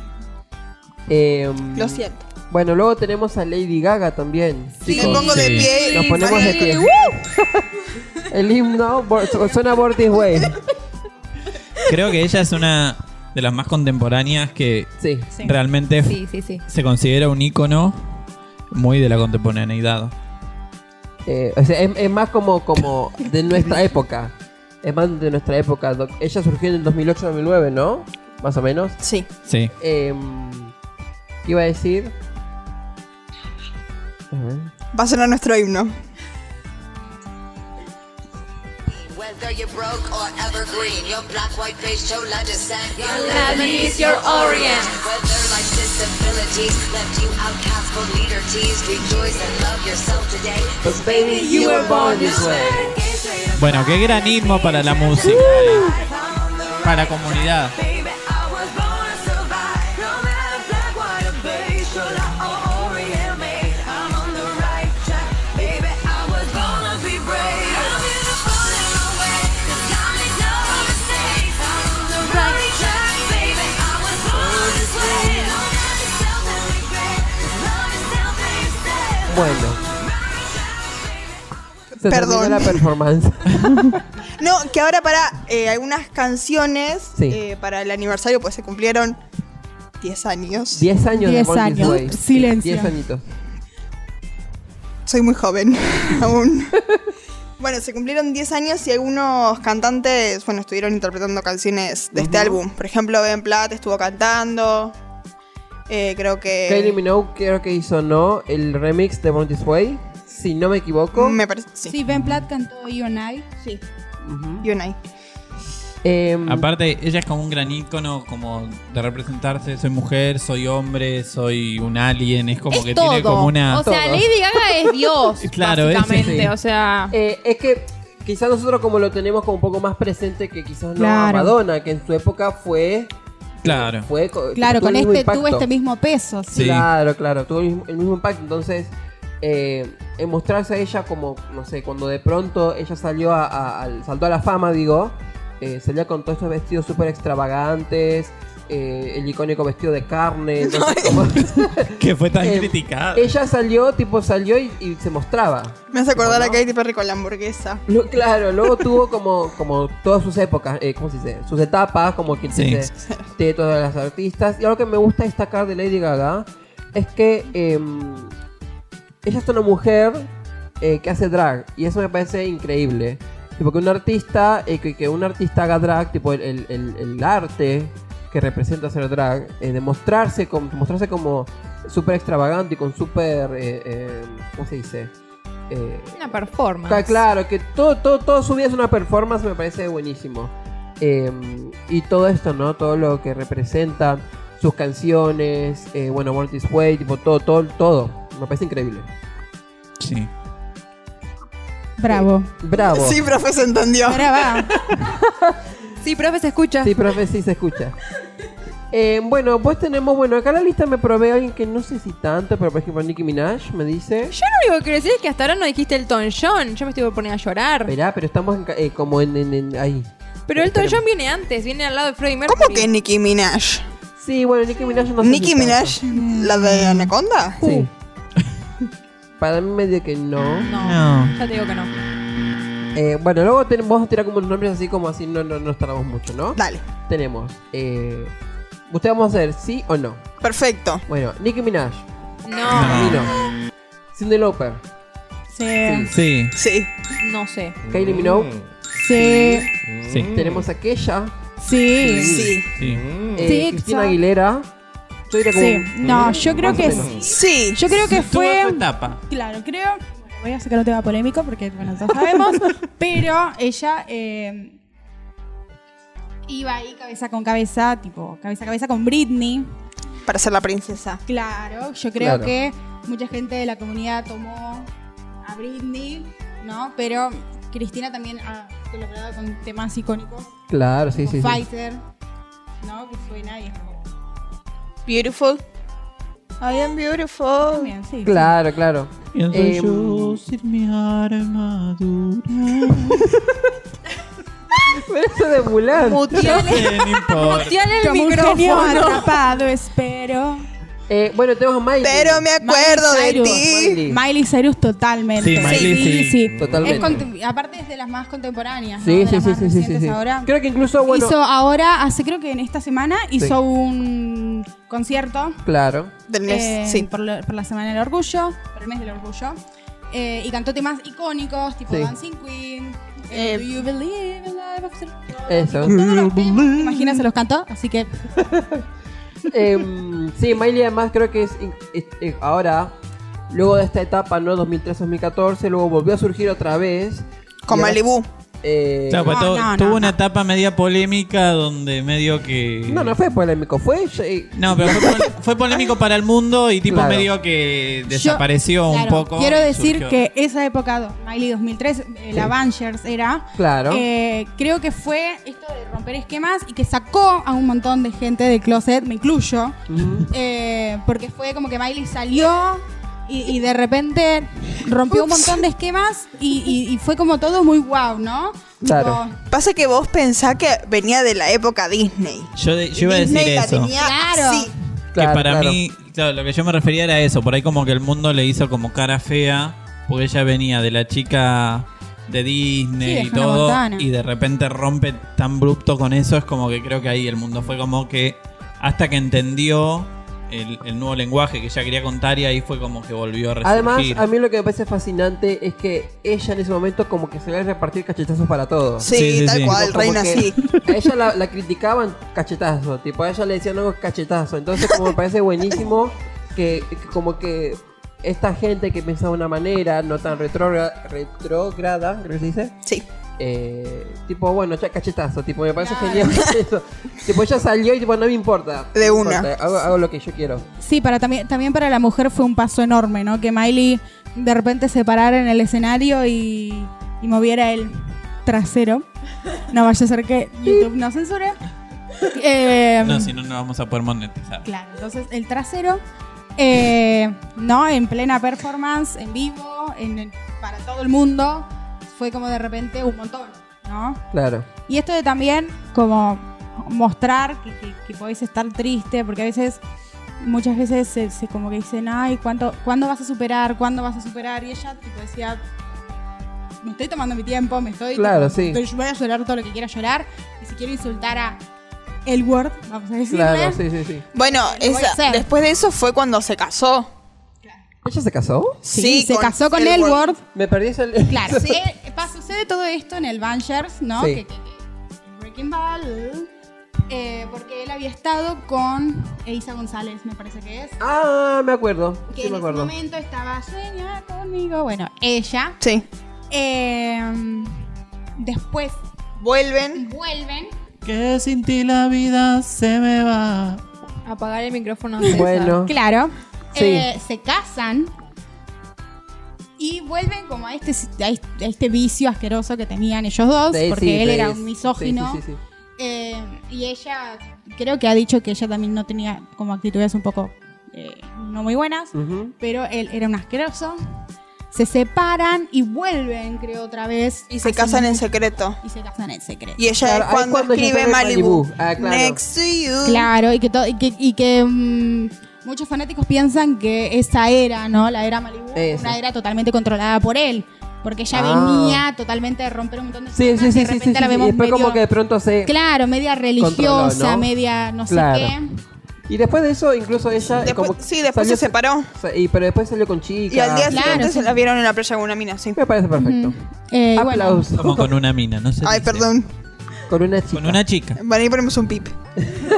[SPEAKER 1] Eh,
[SPEAKER 3] Lo siento.
[SPEAKER 1] Bueno, luego tenemos a Lady Gaga también.
[SPEAKER 3] Sí, me
[SPEAKER 1] chicos.
[SPEAKER 3] pongo de pie.
[SPEAKER 1] Nos
[SPEAKER 3] y
[SPEAKER 1] ponemos de pie. El himno suena Born This Way.
[SPEAKER 4] Creo que ella es una de las más contemporáneas que
[SPEAKER 1] Sí.
[SPEAKER 5] Sí.
[SPEAKER 4] realmente f-
[SPEAKER 2] Sí, sí, sí.
[SPEAKER 4] se considera un ícono muy de la contemporaneidad.
[SPEAKER 1] Eh, o sea, es, es más como, como de nuestra época. Es más de nuestra época. Do- Ella surgió en el 2008-2009, ¿no? Más o menos.
[SPEAKER 3] Sí.
[SPEAKER 4] Sí.
[SPEAKER 1] Eh, ¿Qué iba a decir?
[SPEAKER 3] Va a sonar nuestro himno.
[SPEAKER 7] Whether you're broke or evergreen, your black, white, beige, chola descent, your
[SPEAKER 2] Lebanese, your Orient.
[SPEAKER 7] Whether life's disabilities left you outcast for leader teased, rejoice and love yourself today.
[SPEAKER 1] But baby, you were born this way.
[SPEAKER 4] Bueno, qué gran himno para la música. eh. Para la comunidad.
[SPEAKER 1] Bueno, Se
[SPEAKER 3] Perdón.
[SPEAKER 1] la performance.
[SPEAKER 3] No, que ahora para eh, algunas canciones,
[SPEAKER 1] Sí.
[SPEAKER 3] eh, para el aniversario, pues se cumplieron 10 años.
[SPEAKER 1] 10 años de
[SPEAKER 5] Diez
[SPEAKER 1] Born This
[SPEAKER 5] años.
[SPEAKER 1] Way.
[SPEAKER 5] Silencio.
[SPEAKER 1] 10 añitos.
[SPEAKER 3] Soy muy joven aún. bueno, se cumplieron 10 años y algunos cantantes, bueno, estuvieron interpretando canciones de este álbum. Por ejemplo, Ben Platt estuvo cantando. Eh, creo que...
[SPEAKER 1] Kylie Minogue creo que hizo, ¿no? El remix de Born This Way. Si no me equivoco.
[SPEAKER 3] Me parece... Sí.
[SPEAKER 5] Sí, Ben Platt cantó You and I.
[SPEAKER 3] sí.
[SPEAKER 1] Ujú.
[SPEAKER 3] Y una ahí.
[SPEAKER 1] Em,
[SPEAKER 4] Aparte, ella es como un gran ícono como de representarse, soy mujer, soy hombre, soy un alien, es como
[SPEAKER 2] es
[SPEAKER 4] que
[SPEAKER 2] todo.
[SPEAKER 4] tiene como una...
[SPEAKER 2] O sea,
[SPEAKER 1] Todo.
[SPEAKER 2] Lady Gaga es Dios,
[SPEAKER 4] Claro,
[SPEAKER 2] básicamente.
[SPEAKER 1] sí.
[SPEAKER 2] O sea,
[SPEAKER 1] eh, es que quizás nosotros como lo tenemos como un poco más presente que quizás no a. Madonna, que en su época fue...
[SPEAKER 4] Claro.
[SPEAKER 1] fue
[SPEAKER 5] Claro, con este tuvo este mismo peso. Sí.
[SPEAKER 4] Sí.
[SPEAKER 1] Claro, claro, tuvo el mismo, el mismo impacto. Entonces, eh, en mostrarse a ella como, no sé, cuando de pronto ella salió a, a- al- saltó a la fama, digo, eh, salía con todos estos vestidos súper extravagantes, eh, el icónico vestido de carne.
[SPEAKER 4] Que fue tan
[SPEAKER 1] Eh,
[SPEAKER 4] criticada.
[SPEAKER 1] ella salió, tipo, salió y, y se mostraba.
[SPEAKER 3] Me hace acordar
[SPEAKER 1] ¿No?
[SPEAKER 3] a Katy Perry con la hamburguesa.
[SPEAKER 1] Lo- claro, luego tuvo como, como todas sus épocas, eh, ¿cómo se dice? Sus etapas, como quien
[SPEAKER 4] Sí.
[SPEAKER 1] dice, de todas las artistas. Y algo que me gusta destacar de Lady Gaga es que em, ella es una mujer eh, que hace drag. Y eso me parece increíble. Tipo que un artista, eh, que, que un artista haga drag, tipo el, el- el- el arte que representa hacer drag, eh, demostrarse como, mostrarse como súper extravagante y con súper, eh, eh, ¿cómo se dice? Eh,
[SPEAKER 2] una performance.
[SPEAKER 1] Claro, que todo, todo, todo su vida es una performance, me parece buenísimo. Eh, y todo esto, ¿no? Todo lo que representan, sus canciones, eh, bueno, Born This Way, tipo, todo, todo, todo. Me parece increíble.
[SPEAKER 4] Sí.
[SPEAKER 5] Bravo.
[SPEAKER 1] Bravo.
[SPEAKER 3] Sí, profe, se entendió.
[SPEAKER 5] Brava.
[SPEAKER 2] Sí, profe, se escucha.
[SPEAKER 1] Sí, profe, sí se escucha. Eh, bueno, pues tenemos, bueno, acá en la lista me probé a alguien que no sé si tanto, pero por ejemplo Nicki Minaj me dice...
[SPEAKER 2] Yo lo único que quiero decir es que hasta ahora no dijiste el Elton John. Yo me estoy poner a llorar.
[SPEAKER 1] Esperá, pero estamos en eh, como en, en- en- ahí.
[SPEAKER 2] Pero
[SPEAKER 1] Esperemos.
[SPEAKER 2] John viene antes, viene al lado de Freddie Mercury.
[SPEAKER 3] ¿Cómo que Nicki Minaj?
[SPEAKER 1] Sí, bueno, Nicki Minaj no sé
[SPEAKER 3] ¿Nicki
[SPEAKER 1] si
[SPEAKER 3] Minaj?
[SPEAKER 1] tanto.
[SPEAKER 3] ¿La de Anaconda?
[SPEAKER 1] Sí. Para mí medio que no.
[SPEAKER 2] No,
[SPEAKER 4] No.
[SPEAKER 2] ya te digo que no.
[SPEAKER 1] Eh, bueno, luego tenemos, vamos a tirar como unos nombres así como así, no, no, no nos tardamos mucho, ¿no?
[SPEAKER 3] Dale.
[SPEAKER 1] Tenemos, eh, ¿usted vamos a hacer sí o no?
[SPEAKER 3] Perfecto.
[SPEAKER 1] Bueno, Nicki Minaj,
[SPEAKER 2] No,
[SPEAKER 1] no. Cindy Lauper,
[SPEAKER 5] Sí.
[SPEAKER 4] Sí,
[SPEAKER 3] Sí.
[SPEAKER 2] no sé.
[SPEAKER 1] Kylie Minogue,
[SPEAKER 5] Sí.
[SPEAKER 4] sí.
[SPEAKER 1] tenemos aquella,
[SPEAKER 5] Sí.
[SPEAKER 3] Sí.
[SPEAKER 4] Sí.
[SPEAKER 1] eh,
[SPEAKER 5] Sí,
[SPEAKER 1] Cristina. Aguilera. Yo diría como,
[SPEAKER 5] Sí. No, yo creo que
[SPEAKER 1] menos.
[SPEAKER 3] Sí.
[SPEAKER 5] Yo creo que
[SPEAKER 4] Tuvo su
[SPEAKER 5] fue.
[SPEAKER 4] etapa.
[SPEAKER 5] Claro, creo. bueno, Voy a sacar un tema polémico porque, bueno, todos sabemos. pero ella eh, iba ahí cabeza con cabeza, tipo, cabeza a cabeza con Britney.
[SPEAKER 3] Para ser la princesa.
[SPEAKER 5] Claro, yo creo
[SPEAKER 1] Claro.
[SPEAKER 5] que mucha gente de la comunidad tomó a Britney, ¿no? Pero Cristina también ha colaborado con temas icónicos.
[SPEAKER 1] Claro, sí, sí, sí.
[SPEAKER 5] Fighter, ¿no? Que suena y es como.
[SPEAKER 3] Beautiful. I am beautiful.
[SPEAKER 5] También, sí. sí.
[SPEAKER 1] Claro, claro.
[SPEAKER 4] Pienso
[SPEAKER 1] Em,
[SPEAKER 4] yo sin mi armadura.
[SPEAKER 1] Eso de Mulan.
[SPEAKER 2] Muteale,
[SPEAKER 4] No importa.
[SPEAKER 2] muteale el
[SPEAKER 5] Como un genio
[SPEAKER 2] micrófono.
[SPEAKER 5] atrapado, espero.
[SPEAKER 1] Eh, bueno, tenemos a Miley.
[SPEAKER 3] Pero me acuerdo
[SPEAKER 5] Miley
[SPEAKER 3] de ti.
[SPEAKER 1] Miley.
[SPEAKER 5] Miley Cyrus totalmente.
[SPEAKER 4] Sí, Miley sí.
[SPEAKER 1] Totalmente.
[SPEAKER 5] Es aparte es de las más contemporáneas, ¿no?
[SPEAKER 1] Sí,
[SPEAKER 5] De
[SPEAKER 1] sí,
[SPEAKER 5] las
[SPEAKER 1] sí,
[SPEAKER 5] más
[SPEAKER 1] sí, sí, sí,
[SPEAKER 5] recientes
[SPEAKER 1] sí.
[SPEAKER 5] ahora.
[SPEAKER 1] Creo que incluso, bueno,
[SPEAKER 5] hizo ahora, hace creo que en esta semana, hizo
[SPEAKER 1] Sí.
[SPEAKER 5] un concierto
[SPEAKER 1] claro.
[SPEAKER 3] Del mes.
[SPEAKER 5] eh,
[SPEAKER 3] sí.
[SPEAKER 5] por, lo- por la Semana del Orgullo, por el mes del Orgullo. eh, y cantó temas icónicos, tipo
[SPEAKER 1] Sí.
[SPEAKER 5] Dancing Queen, eh,
[SPEAKER 3] Eh,
[SPEAKER 5] Do You Believe in Love?
[SPEAKER 1] Eso.
[SPEAKER 5] Todos los temas, imagina, se los cantó, así que
[SPEAKER 1] Em, sí, Miley además creo que es, es- es- ahora, luego de esta etapa, ¿no? 2013-2014, luego volvió a surgir otra vez.
[SPEAKER 3] Con
[SPEAKER 1] Y ahora-
[SPEAKER 3] Malibu.
[SPEAKER 1] Eh,
[SPEAKER 4] Claro, pues
[SPEAKER 5] No,
[SPEAKER 4] tu-
[SPEAKER 5] no, no,
[SPEAKER 4] tuvo una
[SPEAKER 5] no.
[SPEAKER 4] etapa media polémica donde medio que.
[SPEAKER 1] no, no fue polémico, fue...
[SPEAKER 4] No, pero fue, pol- fue polémico para el mundo y tipo
[SPEAKER 1] Claro.
[SPEAKER 4] medio que desapareció
[SPEAKER 5] Yo-
[SPEAKER 4] un
[SPEAKER 5] claro,
[SPEAKER 4] poco.
[SPEAKER 5] Quiero decir
[SPEAKER 4] surgió.
[SPEAKER 5] que esa época, Miley 2003, eh,
[SPEAKER 1] Sí.
[SPEAKER 5] la Avengers era.
[SPEAKER 1] Claro.
[SPEAKER 5] eh, creo que fue esto de romper esquemas y que sacó a un montón de gente del closet, me incluyo. eh, porque fue como que Miley salió y, y de repente rompió un montón de esquemas y, y- y fue como todo muy wow, ¿no?
[SPEAKER 1] Claro.
[SPEAKER 5] Tipo,
[SPEAKER 3] Pasa que vos pensás que venía de la época Disney.
[SPEAKER 4] Yo, de- yo iba a decir
[SPEAKER 3] Disney la
[SPEAKER 4] eso.
[SPEAKER 3] tenía
[SPEAKER 5] Claro.
[SPEAKER 3] así.
[SPEAKER 1] Claro,
[SPEAKER 4] que para
[SPEAKER 1] claro.
[SPEAKER 4] mí, claro, lo que yo me refería era eso. Por ahí como que el mundo le hizo como cara fea. Porque ella venía de la chica de Disney
[SPEAKER 5] Sí,
[SPEAKER 4] y
[SPEAKER 5] Hannah
[SPEAKER 4] todo.
[SPEAKER 5] Montana.
[SPEAKER 4] Y de repente rompe tan abrupto con eso. Es como que creo que ahí el mundo fue como que hasta que entendió el, el nuevo lenguaje que ella quería contar y ahí fue como que volvió a
[SPEAKER 1] Además,
[SPEAKER 4] resurgir.
[SPEAKER 1] a mí lo que me parece fascinante es que ella en ese momento como que se le a repartir cachetazos para todos.
[SPEAKER 3] Sí,
[SPEAKER 4] Sí, sí,
[SPEAKER 3] tal
[SPEAKER 4] sí.
[SPEAKER 3] cual,
[SPEAKER 1] Como
[SPEAKER 3] reina sí.
[SPEAKER 1] A ella la, la criticaban cachetazo, tipo a ella le decían algo cachetazo. Entonces como me parece buenísimo que, que como que esta gente que piensa de una manera no tan retrógra- retrógrada, creo que se dice,
[SPEAKER 3] Sí.
[SPEAKER 1] Eh, tipo bueno, ya cachetazo, tipo me parece genial eso. Tipo ella salió y tipo no me importa.
[SPEAKER 3] De
[SPEAKER 1] no
[SPEAKER 3] una.
[SPEAKER 1] importa, hago, hago lo que yo quiero.
[SPEAKER 5] Sí, para también, también para la mujer fue un paso enorme, ¿no? Que Miley de repente se parara en el escenario y, y moviera el trasero. No vaya a ser que YouTube no censure. Eh,
[SPEAKER 4] No, si no, no vamos a poder monetizar.
[SPEAKER 5] Claro, entonces el trasero, eh, ¿no? En plena performance, en vivo, en, para todo el mundo, fue como de repente un montón, ¿no?
[SPEAKER 1] Claro.
[SPEAKER 5] Y esto de también como mostrar que, que, que podéis estar triste, porque a veces, muchas veces se, se como que dicen, ay, ¿cuánto, ¿cuándo vas a superar? ¿Cuándo vas a superar? Y ella tipo decía, me estoy tomando mi tiempo, me estoy...
[SPEAKER 1] Claro,
[SPEAKER 5] tipo,
[SPEAKER 1] sí.
[SPEAKER 5] estoy- voy a llorar todo lo que quiera llorar, y si quiero insultar a el Word, vamos a decirle,
[SPEAKER 1] Claro, sí, sí, sí.
[SPEAKER 3] Bueno, esa- después de eso fue cuando se casó.
[SPEAKER 1] ¿Ella se casó?
[SPEAKER 5] Sí, se
[SPEAKER 3] con
[SPEAKER 5] casó con
[SPEAKER 3] el
[SPEAKER 5] el.
[SPEAKER 1] Me perdí ese...
[SPEAKER 5] Claro, sí, sucede todo esto en el Bangers, ¿no?
[SPEAKER 1] Sí.
[SPEAKER 5] Que, que- que- Breaking Bad, eh, porque él había estado con Isa González, me parece que es.
[SPEAKER 1] Ah, me acuerdo.
[SPEAKER 5] Que
[SPEAKER 1] Sí,
[SPEAKER 5] en
[SPEAKER 1] me
[SPEAKER 5] ese
[SPEAKER 1] acuerdo.
[SPEAKER 5] momento estaba sueña conmigo. Bueno, ella.
[SPEAKER 3] Sí.
[SPEAKER 5] eh, después
[SPEAKER 3] Vuelven.
[SPEAKER 5] vuelven.
[SPEAKER 4] Que sin ti la vida se me va.
[SPEAKER 2] Apagar el micrófono. César.
[SPEAKER 1] Bueno.
[SPEAKER 5] Claro.
[SPEAKER 1] Sí.
[SPEAKER 5] eh, se casan. Y vuelven como a este, a este- vicio asqueroso que tenían ellos dos,
[SPEAKER 1] Sí,
[SPEAKER 5] porque
[SPEAKER 1] sí,
[SPEAKER 5] él
[SPEAKER 1] sí,
[SPEAKER 5] era un misógino.
[SPEAKER 1] sí, sí, sí.
[SPEAKER 5] Eh, y ella, creo que ha dicho que ella también no tenía como actitudes un poco eh, no muy buenas, pero él era un asqueroso. Se separan y vuelven, creo, otra vez.
[SPEAKER 3] Y se casan en secreto.
[SPEAKER 5] Y se casan en secreto.
[SPEAKER 3] Y ella
[SPEAKER 1] Claro,
[SPEAKER 3] es cuando, escribe Malibu.
[SPEAKER 1] Malibu. Ah, claro.
[SPEAKER 3] Next to you.
[SPEAKER 5] Claro, y que, y que, y que, mm, muchos fanáticos piensan que esa era, ¿no? La era Malibu,
[SPEAKER 1] Eso.
[SPEAKER 5] una era totalmente controlada por él. Porque ella
[SPEAKER 1] Ah.
[SPEAKER 5] venía totalmente de romper un montón de
[SPEAKER 1] Sí, sí,
[SPEAKER 5] y
[SPEAKER 1] sí,
[SPEAKER 5] de
[SPEAKER 1] sí,
[SPEAKER 5] repente
[SPEAKER 1] sí,
[SPEAKER 5] la
[SPEAKER 1] sí.
[SPEAKER 5] vemos
[SPEAKER 1] Y después
[SPEAKER 5] medio,
[SPEAKER 1] como que de pronto se...
[SPEAKER 5] Claro, media religiosa,
[SPEAKER 1] ¿no?
[SPEAKER 5] media no
[SPEAKER 1] Claro.
[SPEAKER 5] sé qué.
[SPEAKER 1] Y después de eso, incluso ella...
[SPEAKER 3] Después-
[SPEAKER 1] como
[SPEAKER 3] sí, después
[SPEAKER 1] salió-
[SPEAKER 3] se separó.
[SPEAKER 1] Y, pero después salió con chicas.
[SPEAKER 3] Y al día
[SPEAKER 5] Claro,
[SPEAKER 3] siguiente
[SPEAKER 5] sí.
[SPEAKER 3] se la vieron en la playa con una mina, sí.
[SPEAKER 1] Me parece perfecto.
[SPEAKER 5] Eh, bueno,
[SPEAKER 1] Aplausos.
[SPEAKER 4] Como con una mina, no sé.
[SPEAKER 3] Ay, perdón.
[SPEAKER 1] Con una chica.
[SPEAKER 4] Con una chica.
[SPEAKER 3] Bueno, ahí ponemos un pip.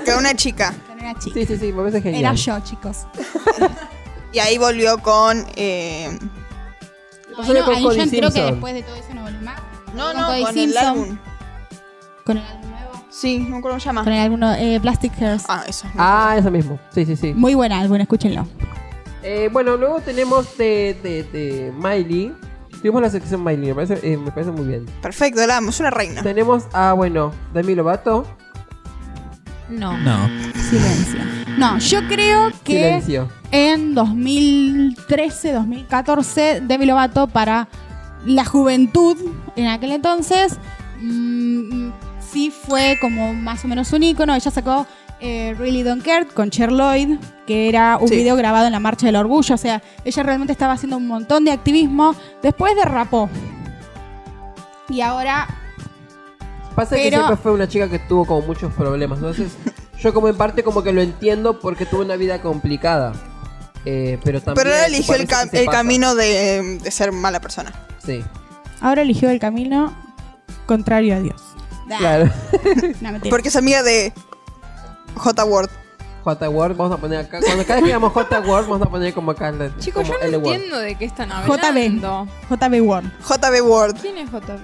[SPEAKER 3] Con una chica.
[SPEAKER 5] Una chica.
[SPEAKER 1] Sí, sí, sí, me parece genial.
[SPEAKER 5] Era yo, chicos.
[SPEAKER 3] Y ahí volvió con. eh,
[SPEAKER 5] No, no,
[SPEAKER 1] con
[SPEAKER 5] ahí
[SPEAKER 1] Cody
[SPEAKER 5] yo creo que
[SPEAKER 1] Simpson.
[SPEAKER 5] después de todo eso no volvió más.
[SPEAKER 3] no,
[SPEAKER 5] Con
[SPEAKER 3] no,
[SPEAKER 5] Cody
[SPEAKER 3] con el álbum.
[SPEAKER 5] Con el álbum nuevo.
[SPEAKER 3] Sí, no me acuerdo cómo se llama.
[SPEAKER 5] Con el álbum eh, Plastic Hearts.
[SPEAKER 3] Ah, eso.
[SPEAKER 1] Ah, eso mismo. Sí, sí, sí.
[SPEAKER 5] Muy buen álbum, escúchenlo.
[SPEAKER 1] Eh, bueno, luego tenemos de, de, de Miley. Tuvimos la sección Miley, me parece, eh, me parece muy bien.
[SPEAKER 3] Perfecto, la amo, es una reina.
[SPEAKER 1] Tenemos a, bueno, Demi Lovato.
[SPEAKER 2] No.
[SPEAKER 4] No.
[SPEAKER 5] Silencio. No, yo creo que
[SPEAKER 1] Silencio.
[SPEAKER 5] en 2013, 2014, Demi Lovato para la juventud en aquel entonces mm, sí fue como más o menos un ícono. Ella sacó eh, Really Don't Care con Cher Lloyd, que era un
[SPEAKER 3] Sí.
[SPEAKER 5] video grabado en la Marcha del Orgullo. O sea, ella realmente estaba haciendo un montón de activismo. Después derrapó. Y ahora
[SPEAKER 1] Pasa que
[SPEAKER 5] Pero-
[SPEAKER 1] siempre fue una chica que tuvo como muchos problemas. Entonces, yo como en parte como que lo entiendo porque tuvo una vida complicada. Eh, pero también...
[SPEAKER 3] Pero ahora eligió el,
[SPEAKER 1] parece
[SPEAKER 3] ca-
[SPEAKER 1] que se
[SPEAKER 3] el camino de, de ser mala persona.
[SPEAKER 1] Sí,
[SPEAKER 5] Ahora eligió el camino contrario a Dios.
[SPEAKER 1] claro.
[SPEAKER 5] No.
[SPEAKER 3] Porque es amiga de J. Word.
[SPEAKER 1] J Word, vamos a poner acá. Cuando cada vez que digamos J Word, vamos a poner como acá. la-
[SPEAKER 2] Chicos, yo no entiendo de qué están hablando.
[SPEAKER 5] JB. JB Word.
[SPEAKER 3] JB Word.
[SPEAKER 2] ¿Quién es JB?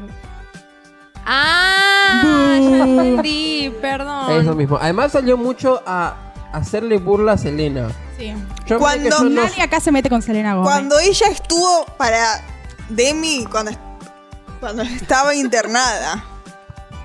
[SPEAKER 2] Ah, ya entendí, perdón.
[SPEAKER 1] Eso mismo. Además salió mucho a hacerle burla a Selena.
[SPEAKER 5] Sí.
[SPEAKER 1] Yo
[SPEAKER 3] Cuando
[SPEAKER 1] pensé que eso no-
[SPEAKER 5] Nadie acá se mete con Selena Gómez.
[SPEAKER 3] Cuando ella estuvo para Demi, cuando, cuando estaba internada.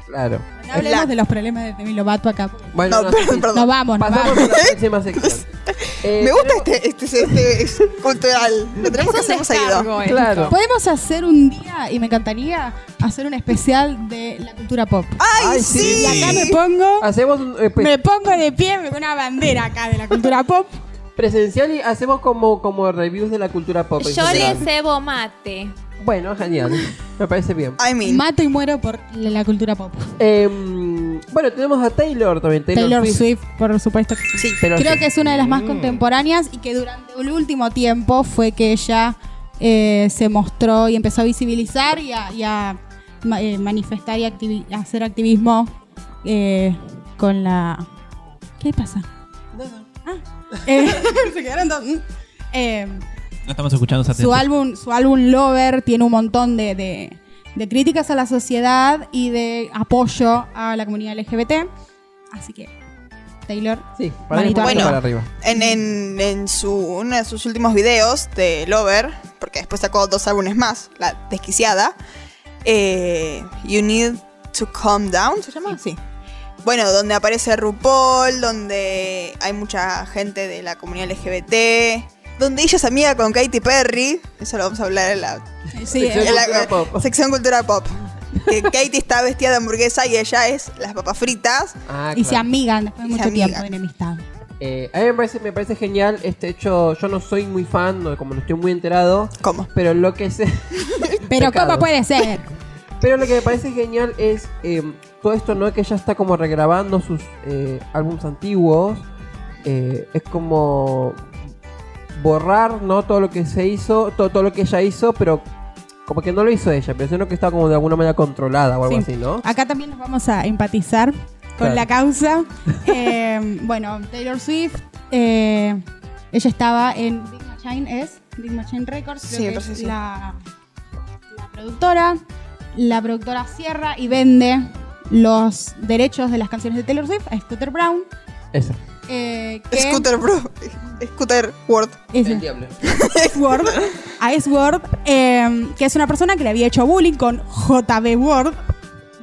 [SPEAKER 1] Claro.
[SPEAKER 5] No hablemos
[SPEAKER 3] la-
[SPEAKER 5] de los problemas de Demi Lovato acá.
[SPEAKER 1] Bueno,
[SPEAKER 3] No,
[SPEAKER 1] no,
[SPEAKER 3] perdón,
[SPEAKER 1] sí.
[SPEAKER 3] perdón.
[SPEAKER 5] No vamos, no
[SPEAKER 1] Pasamos
[SPEAKER 5] vamos.
[SPEAKER 1] a la próxima sección. Eh,
[SPEAKER 3] Me gusta
[SPEAKER 1] tenemos-
[SPEAKER 3] este, este, este, es cultural. Lo tenemos que hacer seguido.
[SPEAKER 1] Claro.
[SPEAKER 5] Podemos hacer un día, y me encantaría, hacer un especial de la cultura pop.
[SPEAKER 3] ¡Ay,
[SPEAKER 1] Ay, sí.
[SPEAKER 3] sí!
[SPEAKER 5] Y acá me pongo,
[SPEAKER 1] Hacemos un eh,
[SPEAKER 5] me pongo de pie con una bandera acá de la cultura pop.
[SPEAKER 1] presencial y hacemos como, como reviews de la cultura pop.
[SPEAKER 2] Yo le cebo mate.
[SPEAKER 1] Bueno, genial. Me parece bien.
[SPEAKER 3] I mean,
[SPEAKER 5] Mato y muero por la cultura pop.
[SPEAKER 1] Em, bueno, tenemos a Taylor también. Taylor,
[SPEAKER 5] Taylor,
[SPEAKER 1] Swift.
[SPEAKER 5] Swift, por supuesto que sí.
[SPEAKER 3] sí.
[SPEAKER 1] Taylor
[SPEAKER 5] Creo
[SPEAKER 1] Swift.
[SPEAKER 5] que es una de las más contemporáneas y que durante el último tiempo fue que ella eh, se mostró y empezó a visibilizar y a, y a ma- eh, manifestar y activi- hacer activismo eh, con la... ¿Qué pasa? Ah, eh, se quedaron todos... mm. Eh,
[SPEAKER 4] No estamos escuchando esa
[SPEAKER 5] su álbum, su álbum Lover tiene un montón de, de- de críticas a la sociedad y de apoyo a la comunidad LGBT. Así que, Taylor,
[SPEAKER 1] Sí, para,
[SPEAKER 5] Manito
[SPEAKER 3] arriba.
[SPEAKER 1] para arriba.
[SPEAKER 3] en, en, en su, uno de sus últimos videos de Lover, porque después sacó dos álbumes más, La Desquiciada, eh, You Need to Calm Down, ¿se llama? Sí. Bueno, donde aparece RuPaul, donde hay mucha gente de la comunidad LGBT, donde ella es amiga con Katy Perry, eso lo vamos a hablar en la,
[SPEAKER 5] sí,
[SPEAKER 1] Sección
[SPEAKER 3] en la-
[SPEAKER 1] cultura pop.
[SPEAKER 3] sección cultura pop. Que Katy está vestida de hamburguesa y ella es las papas fritas.
[SPEAKER 1] Ah,
[SPEAKER 5] y se amigan después de mucho tiempo de enemistad.
[SPEAKER 1] Eh, a mí me parece, me parece genial este hecho. Yo no soy muy fan, no, como no estoy muy enterado.
[SPEAKER 3] ¿Cómo?
[SPEAKER 1] Pero lo que sé.
[SPEAKER 5] Pero
[SPEAKER 1] Pecado.
[SPEAKER 5] ¿cómo puede ser?
[SPEAKER 1] Pero lo que me parece genial es eh, todo esto, ¿no? Que ella está como regrabando sus eh, álbumes antiguos. Eh, es como borrar, ¿no? Todo lo que se hizo, todo, todo lo que ella hizo, pero como que no lo hizo ella, pero sino que está como de alguna manera controlada o algo
[SPEAKER 5] Sí.
[SPEAKER 1] así, ¿no?
[SPEAKER 5] Acá también nos vamos a empatizar con
[SPEAKER 1] Claro.
[SPEAKER 5] la causa. Eh, bueno, Taylor Swift, eh, ella estaba en Big Machine, ¿es? Big Machine Records, creo
[SPEAKER 3] Sí,
[SPEAKER 5] que es
[SPEAKER 3] sí.
[SPEAKER 5] la, la productora. La productora cierra y vende los derechos de las canciones de Taylor Swift a Scooter Brown.
[SPEAKER 1] Esa.
[SPEAKER 5] Eh, que-
[SPEAKER 3] Scooter Bro. Scooter Word.
[SPEAKER 1] El diablo.
[SPEAKER 5] Word, a S Word, eh, que es una persona que le había hecho bullying con JB Word.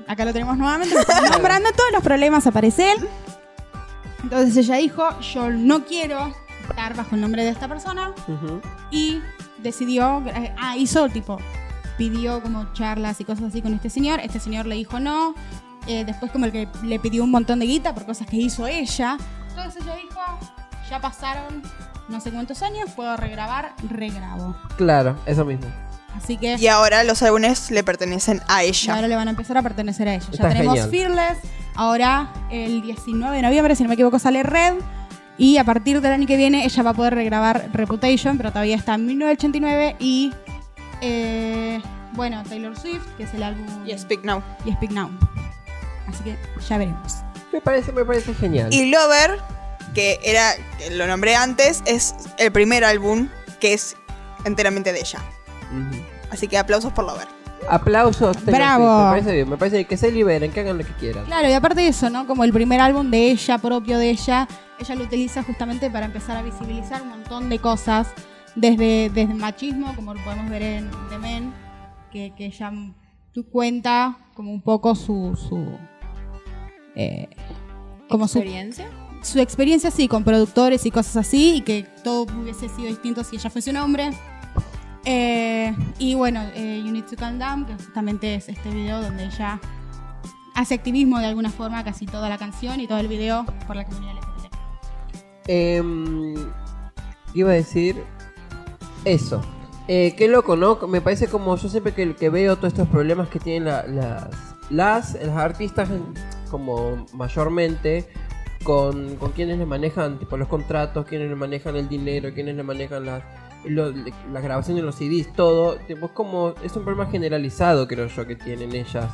[SPEAKER 5] Acá lo tenemos nuevamente, nombrando todos los problemas aparece él. Entonces ella dijo, yo no quiero estar bajo el nombre de esta persona y decidió, eh, ah, hizo tipo, pidió como charlas y cosas así con este señor, este señor le dijo no, eh, después como el que le pidió un montón de guita por cosas que hizo ella, entonces ella dijo, ya pasaron no sé cuántos años, puedo regrabar, regrabo.
[SPEAKER 1] Claro, eso mismo.
[SPEAKER 5] Así que
[SPEAKER 3] Y ahora los álbumes le pertenecen a
[SPEAKER 5] y
[SPEAKER 3] ella.
[SPEAKER 5] ahora le van a empezar a pertenecer a ella.
[SPEAKER 1] Está
[SPEAKER 5] ya tenemos
[SPEAKER 1] genial.
[SPEAKER 5] Fearless, ahora el 19 de noviembre, si no me equivoco, sale Red. Y a partir del año que viene ella va a poder regrabar Reputation, pero todavía está en 1989. Y eh, bueno, Taylor Swift, que es el álbum.
[SPEAKER 3] Y Speak Now.
[SPEAKER 5] y Speak Now. Así que ya veremos.
[SPEAKER 1] Me parece, me parece genial.
[SPEAKER 3] Y Lover, que era, que lo nombré antes, es el primer álbum que es enteramente de ella.
[SPEAKER 1] Ujú.
[SPEAKER 3] Así que aplausos por Lover.
[SPEAKER 1] Aplausos.
[SPEAKER 5] Bravo.
[SPEAKER 1] Me parece bien, me parece que se liberen, que hagan lo que quieran.
[SPEAKER 5] Claro, y aparte de eso, ¿no? Como el primer álbum de ella, propio de ella, ella lo utiliza justamente para empezar a visibilizar un montón de cosas, desde, desde machismo, como lo podemos ver en The Men, que, que ella tú cuenta como un poco su... su eh, como su,
[SPEAKER 2] experiencia.
[SPEAKER 5] su experiencia así con productores y cosas así y que todo hubiese sido distinto si ella fuese un hombre. Eh, y bueno, eh, You Need to Calm Down, que justamente es este video donde ella hace activismo de alguna forma, casi toda la canción y todo el video por la comunidad LGBT.
[SPEAKER 1] Em, iba a decir eso. Eh, qué loco, ¿no? Me parece como yo siempre que, que veo todos estos problemas que tienen la- las, las, las artistas, como mayormente, con, con quienes le manejan tipo los contratos, quienes le manejan el dinero, quienes le manejan las la grabación de los CDs, todo. Tipo, es como, es un problema generalizado, creo yo, que tienen ellas.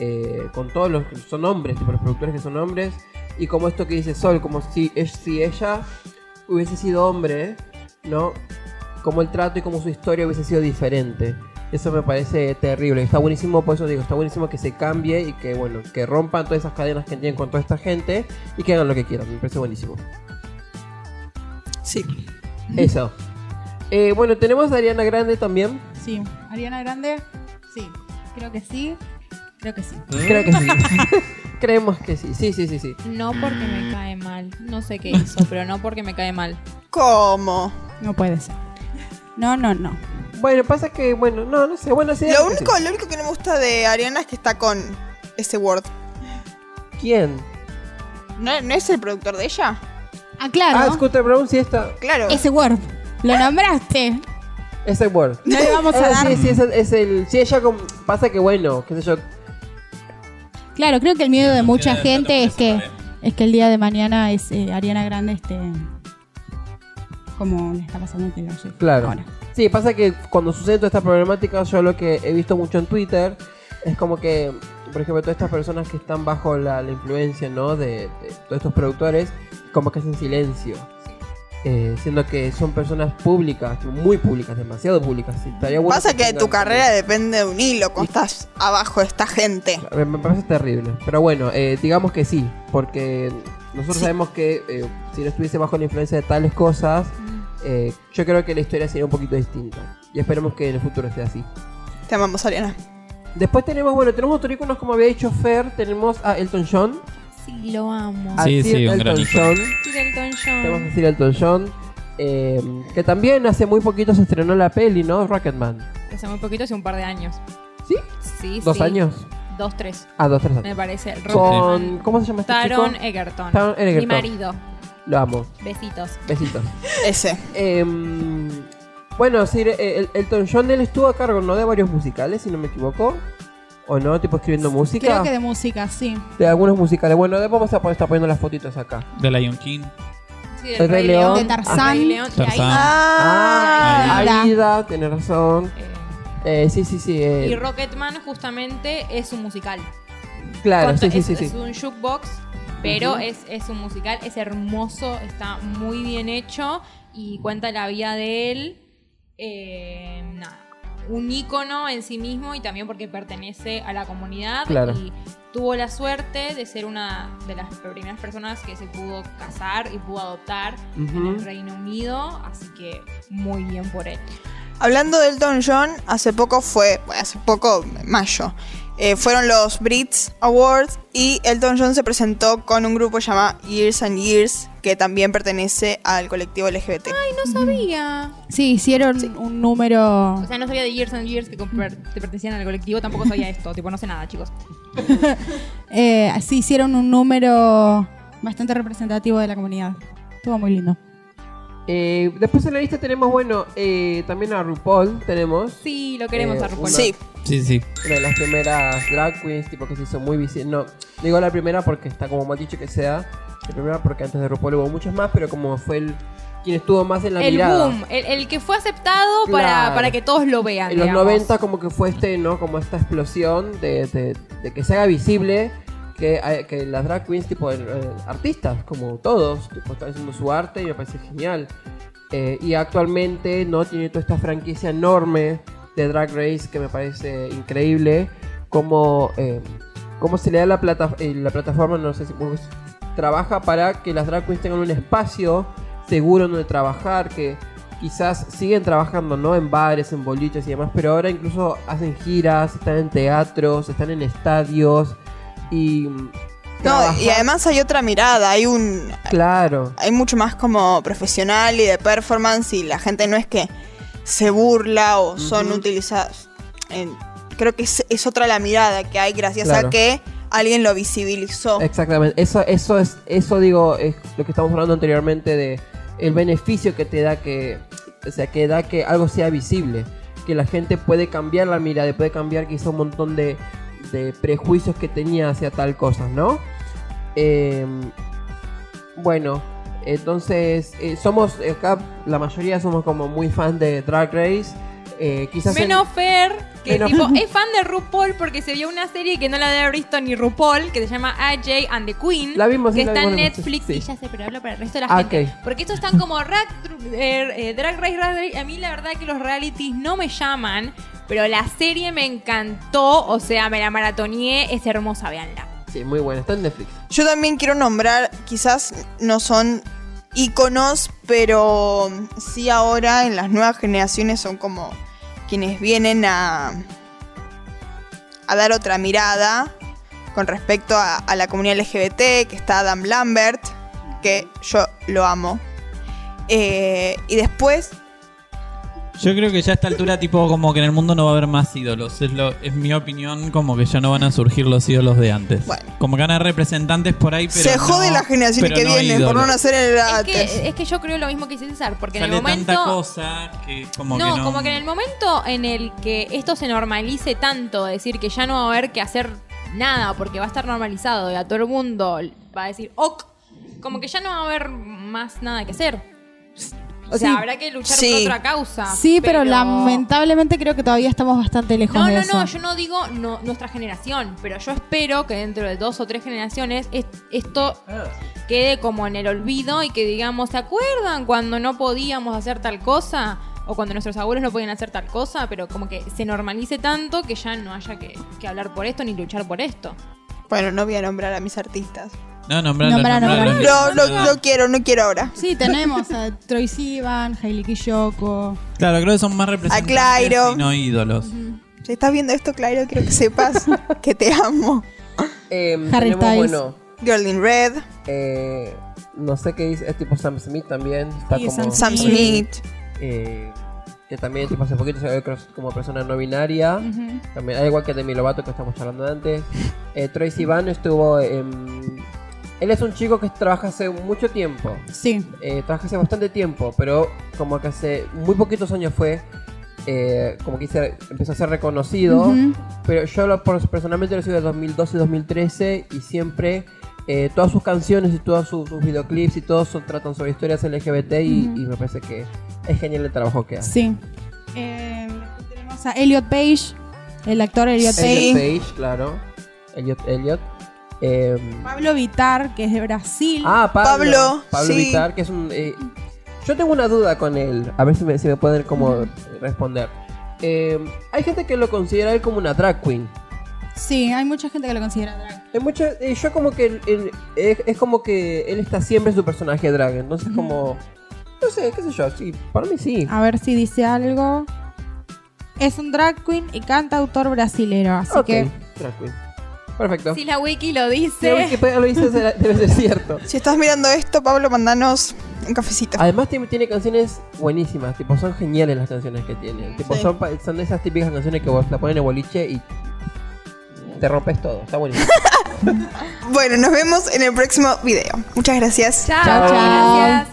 [SPEAKER 1] eh, con todos los que son hombres, tipo los productores que son hombres. Y como esto que dice Sol, como si, si ella hubiese sido hombre, ¿no? Como el trato y como su historia hubiese sido diferente. Eso me parece terrible. Está buenísimo, por eso digo, está buenísimo que se cambie y que, bueno, que rompan todas esas cadenas que tienen con toda esta gente y que hagan lo que quieran. Me parece buenísimo.
[SPEAKER 3] Sí.
[SPEAKER 1] Eso. Eh, bueno, tenemos a Ariana Grande también.
[SPEAKER 5] Sí, Ariana Grande, sí, creo que sí, creo que sí.
[SPEAKER 1] Creo que sí. Creemos que sí. Sí, sí, sí, sí.
[SPEAKER 2] No porque me cae mal. No sé qué hizo, pero no porque me cae mal.
[SPEAKER 3] ¿Cómo?
[SPEAKER 5] No puede ser. No, no, no.
[SPEAKER 1] Bueno, pasa que, bueno, no, no sé. Bueno, sí.
[SPEAKER 3] Lo único,
[SPEAKER 1] sí.
[SPEAKER 3] lo único que no me gusta de Ariana es que está con ese Word.
[SPEAKER 1] ¿Quién?
[SPEAKER 3] ¿No, no es el productor de ella?
[SPEAKER 5] Ah, claro.
[SPEAKER 1] Ah, Scooter Brown sí está.
[SPEAKER 3] Claro.
[SPEAKER 5] Ese Word. Lo nombraste.
[SPEAKER 1] Ese word.
[SPEAKER 5] No le vamos a
[SPEAKER 1] Eh,
[SPEAKER 5] dar.
[SPEAKER 1] Sí, sí, es el, es el- sí, ella como- pasa que bueno, qué sé yo.
[SPEAKER 5] Claro, creo que el miedo de mucha gente es que, es que el día de mañana es eh, Ariana Grande este como le está pasando a Taylor Swift
[SPEAKER 1] Claro.
[SPEAKER 5] ahora.
[SPEAKER 1] Sí, pasa que cuando sucede toda esta problemática, yo lo que he visto mucho en Twitter es como que, por ejemplo, todas estas personas que están bajo la, la influencia, ¿no? De, de todos estos productores, como que hacen silencio. Eh, siendo que son personas públicas, muy públicas, demasiado públicas. Sí, estaría bueno
[SPEAKER 3] Pasa que tu carrera depende de un hilo cuando estás abajo de esta gente.
[SPEAKER 1] Me, me parece terrible. Pero bueno, eh, digamos que sí, porque nosotros
[SPEAKER 3] Sí.
[SPEAKER 1] sabemos que eh, si no estuviese bajo la influencia de tales cosas, eh, yo creo que la historia sería un poquito distinta. Y esperemos que en el futuro esté así.
[SPEAKER 3] Te amamos, Ariana.
[SPEAKER 1] Después tenemos, bueno, tenemos otros iconos como había dicho Fer, tenemos a Elton John.
[SPEAKER 2] Sí, lo amo.
[SPEAKER 1] A
[SPEAKER 4] Sí,
[SPEAKER 1] Sir
[SPEAKER 4] sí, un
[SPEAKER 1] Elton
[SPEAKER 4] gran.
[SPEAKER 1] John.
[SPEAKER 2] Sir Elton
[SPEAKER 1] Tenemos
[SPEAKER 2] John.
[SPEAKER 1] a Sir Elton John. eh, que también hace muy poquito se estreó la peli, ¿no? Rocketman.
[SPEAKER 2] Hace muy poquito, hace un par de años.
[SPEAKER 1] ¿Sí?
[SPEAKER 2] Sí,
[SPEAKER 1] ¿Dos
[SPEAKER 2] sí.
[SPEAKER 1] años?
[SPEAKER 2] Dos, tres.
[SPEAKER 1] Ah, dos, tres
[SPEAKER 2] Me
[SPEAKER 1] años.
[SPEAKER 2] parece.
[SPEAKER 1] Con. ¿cómo se llama este
[SPEAKER 2] Taron
[SPEAKER 1] chico?
[SPEAKER 2] Egerton.
[SPEAKER 1] Taron Egerton.
[SPEAKER 2] Mi marido.
[SPEAKER 1] Lo amo.
[SPEAKER 2] Besitos.
[SPEAKER 1] Besitos.
[SPEAKER 3] Ese.
[SPEAKER 1] Em, bueno, Sir eh, El- Elton John, él estuvo a cargo, ¿no? De varios musicales, si no me equivoco. ¿O no? Tipo escribiendo música.
[SPEAKER 5] Creo que de música, sí.
[SPEAKER 1] De algunos musicales. Bueno, de- vamos a poner, estar poniendo las fotitos acá.
[SPEAKER 4] De Lion King.
[SPEAKER 2] Sí,
[SPEAKER 1] El Rey León.
[SPEAKER 5] De Tarzán.
[SPEAKER 2] Rey León. Y ahí-
[SPEAKER 4] Tarzán.
[SPEAKER 3] Ah,
[SPEAKER 1] Ah,
[SPEAKER 5] Aida.
[SPEAKER 1] Aida, tiene razón.
[SPEAKER 2] eh,
[SPEAKER 1] Eh, sí, sí, sí. eh,
[SPEAKER 2] y Rocketman justamente es un musical.
[SPEAKER 1] claro, sí, sí,
[SPEAKER 2] es,
[SPEAKER 1] sí, sí.
[SPEAKER 2] es un jukebox, pero es, es un musical, es hermoso, está muy bien hecho y cuenta la vida de él. eh, nada, un ícono en sí mismo y también porque pertenece a la comunidad
[SPEAKER 1] Claro.
[SPEAKER 2] y tuvo la suerte de ser una de las primeras personas que se pudo casar y pudo adoptar en el Reino Unido, así que muy bien por él.
[SPEAKER 3] Hablando de Elton John, hace poco fue, bueno, hace poco, mayo, eh, fueron los Brits Awards y Elton John se presentó con un grupo llamado Years and Years, que también pertenece al colectivo LGBT.
[SPEAKER 2] No sabía.
[SPEAKER 5] Sí, hicieron un número.
[SPEAKER 2] O sea, no sabía de Years and Years que te pertenecían al colectivo, tampoco sabía esto, tipo, no sé nada, chicos.
[SPEAKER 5] eh, sí, hicieron un número bastante representativo de la comunidad. Estuvo muy lindo.
[SPEAKER 1] Eh, después en la lista tenemos, bueno, eh, también a RuPaul. Tenemos
[SPEAKER 2] Sí, lo queremos
[SPEAKER 1] Eh,
[SPEAKER 2] a RuPaul.
[SPEAKER 1] una-
[SPEAKER 3] Sí,
[SPEAKER 4] Sí, sí.
[SPEAKER 1] una de las primeras drag queens, tipo que se hizo muy visible. No, digo la primera porque está como mal dicho que sea. La primera porque antes de RuPaul hubo muchas más, pero como fue el quien estuvo más en la
[SPEAKER 2] el
[SPEAKER 1] mirada.
[SPEAKER 2] boom, el, el que fue aceptado para,
[SPEAKER 1] Claro.
[SPEAKER 2] para que todos lo vean.
[SPEAKER 1] En los
[SPEAKER 2] digamos.
[SPEAKER 1] 90 como que fue este, ¿no? Como esta explosión de, de- de que se haga visible que, las drag queens, tipo artistas, como todos, tipo, están haciendo su arte y me parece genial. Eh, y actualmente, ¿no? Tiene toda esta franquicia enorme de Drag Race que me parece increíble. Como, eh, cómo se le da la, plata, eh, la plataforma, no sé si cómo es, trabaja para que las drag queens tengan un espacio seguro donde trabajar, que quizás siguen trabajando, ¿no? En bares, en boliches y demás, pero ahora incluso hacen giras, están en teatros, están en estadios y...
[SPEAKER 3] no, y además hay otra mirada, hay un
[SPEAKER 1] Claro.
[SPEAKER 3] hay mucho más como profesional y de performance y la gente no es que se burla o son
[SPEAKER 1] Ujú.
[SPEAKER 3] utilizadas. en- creo que es, es otra la mirada que hay gracias
[SPEAKER 1] Claro.
[SPEAKER 3] a que alguien lo visibilizó.
[SPEAKER 1] Exactamente, eso, eso es, eso digo, es lo que estamos hablando anteriormente de el beneficio que te da que, o sea, que da que algo sea visible, que la gente puede cambiar la mirada, puede cambiar quizá un montón de, de prejuicios que tenía hacia tal cosa, ¿no? Eh, bueno, entonces eh, somos acá la mayoría somos como muy fans de Drag Race, eh, quizás en-
[SPEAKER 2] Menos Fer, que
[SPEAKER 1] Menos-
[SPEAKER 2] tipo, es fan de RuPaul porque se vio una serie que no la había visto ni RuPaul, que se llama AJ and the Queen.
[SPEAKER 1] La vimos,
[SPEAKER 2] que está en Netflix.
[SPEAKER 1] sí.
[SPEAKER 2] Y ya sé, pero hablo para el resto de la
[SPEAKER 1] Ah,
[SPEAKER 2] gente. Porque estos están como Drag, eh, Drag Race, Drag Race. A mí la verdad que los realities no me llaman, pero la serie me encantó. O sea, me la maratoneé. Es hermosa, véanla.
[SPEAKER 1] Sí, muy buena, está en Netflix.
[SPEAKER 3] Yo también quiero nombrar, quizás no son íconos, pero sí ahora en las nuevas generaciones son como quienes vienen a, a dar otra mirada con respecto a, a la comunidad LGBT, que está Adam Lambert, que yo lo amo. Eh, y después
[SPEAKER 4] Yo creo que ya a esta altura, tipo, como que en el mundo no va a haber más ídolos. Es, lo, es mi opinión, como que ya no van a surgir los ídolos de antes.
[SPEAKER 3] Bueno.
[SPEAKER 4] Como que van a haber representantes por ahí, pero.
[SPEAKER 3] Se jode
[SPEAKER 4] no-
[SPEAKER 3] la generación que
[SPEAKER 4] no
[SPEAKER 3] viene por no nacer en el
[SPEAKER 2] Es que, es que yo creo lo mismo que dice César, porque en el momento.
[SPEAKER 4] tanta cosa que como
[SPEAKER 2] no,
[SPEAKER 4] que no.
[SPEAKER 2] como que en el momento en el que esto se normalice tanto, decir que ya no va a haber que hacer nada porque va a estar normalizado y a todo el mundo va a decir, ok, como que ya no va a haber más nada que hacer. O sea,
[SPEAKER 5] Sí.
[SPEAKER 2] habrá que luchar
[SPEAKER 3] Sí.
[SPEAKER 2] por otra causa.
[SPEAKER 5] Sí, pero, lamentablemente creo que todavía estamos bastante lejos
[SPEAKER 2] No,
[SPEAKER 5] de
[SPEAKER 2] no,
[SPEAKER 5] eso.
[SPEAKER 2] no, yo no digo no, nuestra generación, pero yo espero que dentro de dos o tres generaciones es- esto quede como en el olvido y que digamos, ¿se acuerdan cuando no podíamos hacer tal cosa? O cuando nuestros abuelos no podían hacer tal cosa, pero como que se normalice tanto que ya no haya que, que hablar por esto ni luchar por esto.
[SPEAKER 3] Bueno, no voy a nombrar a mis artistas.
[SPEAKER 4] No, nombrarlo.
[SPEAKER 3] No, no, no quiero, no quiero ahora.
[SPEAKER 5] Sí, tenemos a Troy Sivan, Hailey Kiyoko.
[SPEAKER 4] Claro, creo que son más representantes
[SPEAKER 3] Clairo.
[SPEAKER 4] y no ídolos.
[SPEAKER 3] Si estás viendo esto, Claro, quiero que sepas que te amo.
[SPEAKER 1] Eh,
[SPEAKER 5] Harry
[SPEAKER 1] tenemos,
[SPEAKER 5] Styles.
[SPEAKER 1] bueno,
[SPEAKER 3] Girl in Red,
[SPEAKER 1] eh, no sé qué dice, es tipo Sam Smith también. Está
[SPEAKER 5] Sí,
[SPEAKER 1] como,
[SPEAKER 5] Sam
[SPEAKER 3] Sam. Smith.
[SPEAKER 1] eh, que también tipo, hace poquito se ve como persona no binaria. También, al igual que Demi Lovato que estamos hablando antes. Eh, Troy Sivan estuvo en... Él es un chico que trabaja hace mucho tiempo.
[SPEAKER 5] Sí.
[SPEAKER 1] Eh, trabaja hace bastante tiempo, pero como que hace muy poquitos años fue... eh, como que se- empezó a ser reconocido. Pero yo lo, personalmente lo sigo de 2012 y 2013 y siempre eh, todas sus canciones y todos sus, sus videoclips y todos son- tratan sobre historias LGBT y, y me parece que es genial el trabajo que hace.
[SPEAKER 5] Sí. Eh, tenemos a Elliot Page, el actor Elliot
[SPEAKER 3] Sí.
[SPEAKER 5] Page.
[SPEAKER 1] Elliot Page, claro. Elliot, Elliot. Eh,
[SPEAKER 5] Pablo Vitar, que es de Brasil.
[SPEAKER 1] ah, Pablo.
[SPEAKER 3] Pablo,
[SPEAKER 1] Pablo
[SPEAKER 3] sí.
[SPEAKER 1] Vittar, que es un... eh, yo tengo una duda con él, a ver si me, si me pueden como responder. Eh, hay gente que lo considera él como una drag queen.
[SPEAKER 5] Sí, hay mucha gente que lo considera drag.
[SPEAKER 1] Hay mucha, eh, yo como que él- él- es, es como que él está siempre en su personaje drag, entonces como no sé, qué sé yo, sí, para mí sí.
[SPEAKER 5] A ver si dice algo. Es un drag queen y cantautor brasilero, así
[SPEAKER 1] Ok,
[SPEAKER 5] que
[SPEAKER 1] drag queen. Perfecto.
[SPEAKER 2] Si la wiki lo
[SPEAKER 1] Si
[SPEAKER 2] dice.
[SPEAKER 1] la Wikipedia lo dice, será- debe ser cierto.
[SPEAKER 3] Si estás mirando esto, Pablo, mandanos un cafecito.
[SPEAKER 1] Además tiene, tiene canciones buenísimas, tipo son geniales las canciones que tiene. Tipo
[SPEAKER 3] Sí.
[SPEAKER 1] son, pa- son de esas típicas canciones que vos la ponen en boliche y te rompes todo, está buenísimo.
[SPEAKER 3] Bueno, nos vemos en el próximo video. Muchas gracias.
[SPEAKER 2] Chao,
[SPEAKER 5] Chao, chao.
[SPEAKER 2] gracias.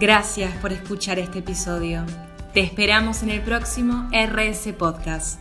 [SPEAKER 6] Gracias por escuchar este episodio. Te esperamos en el próximo RS Podcast.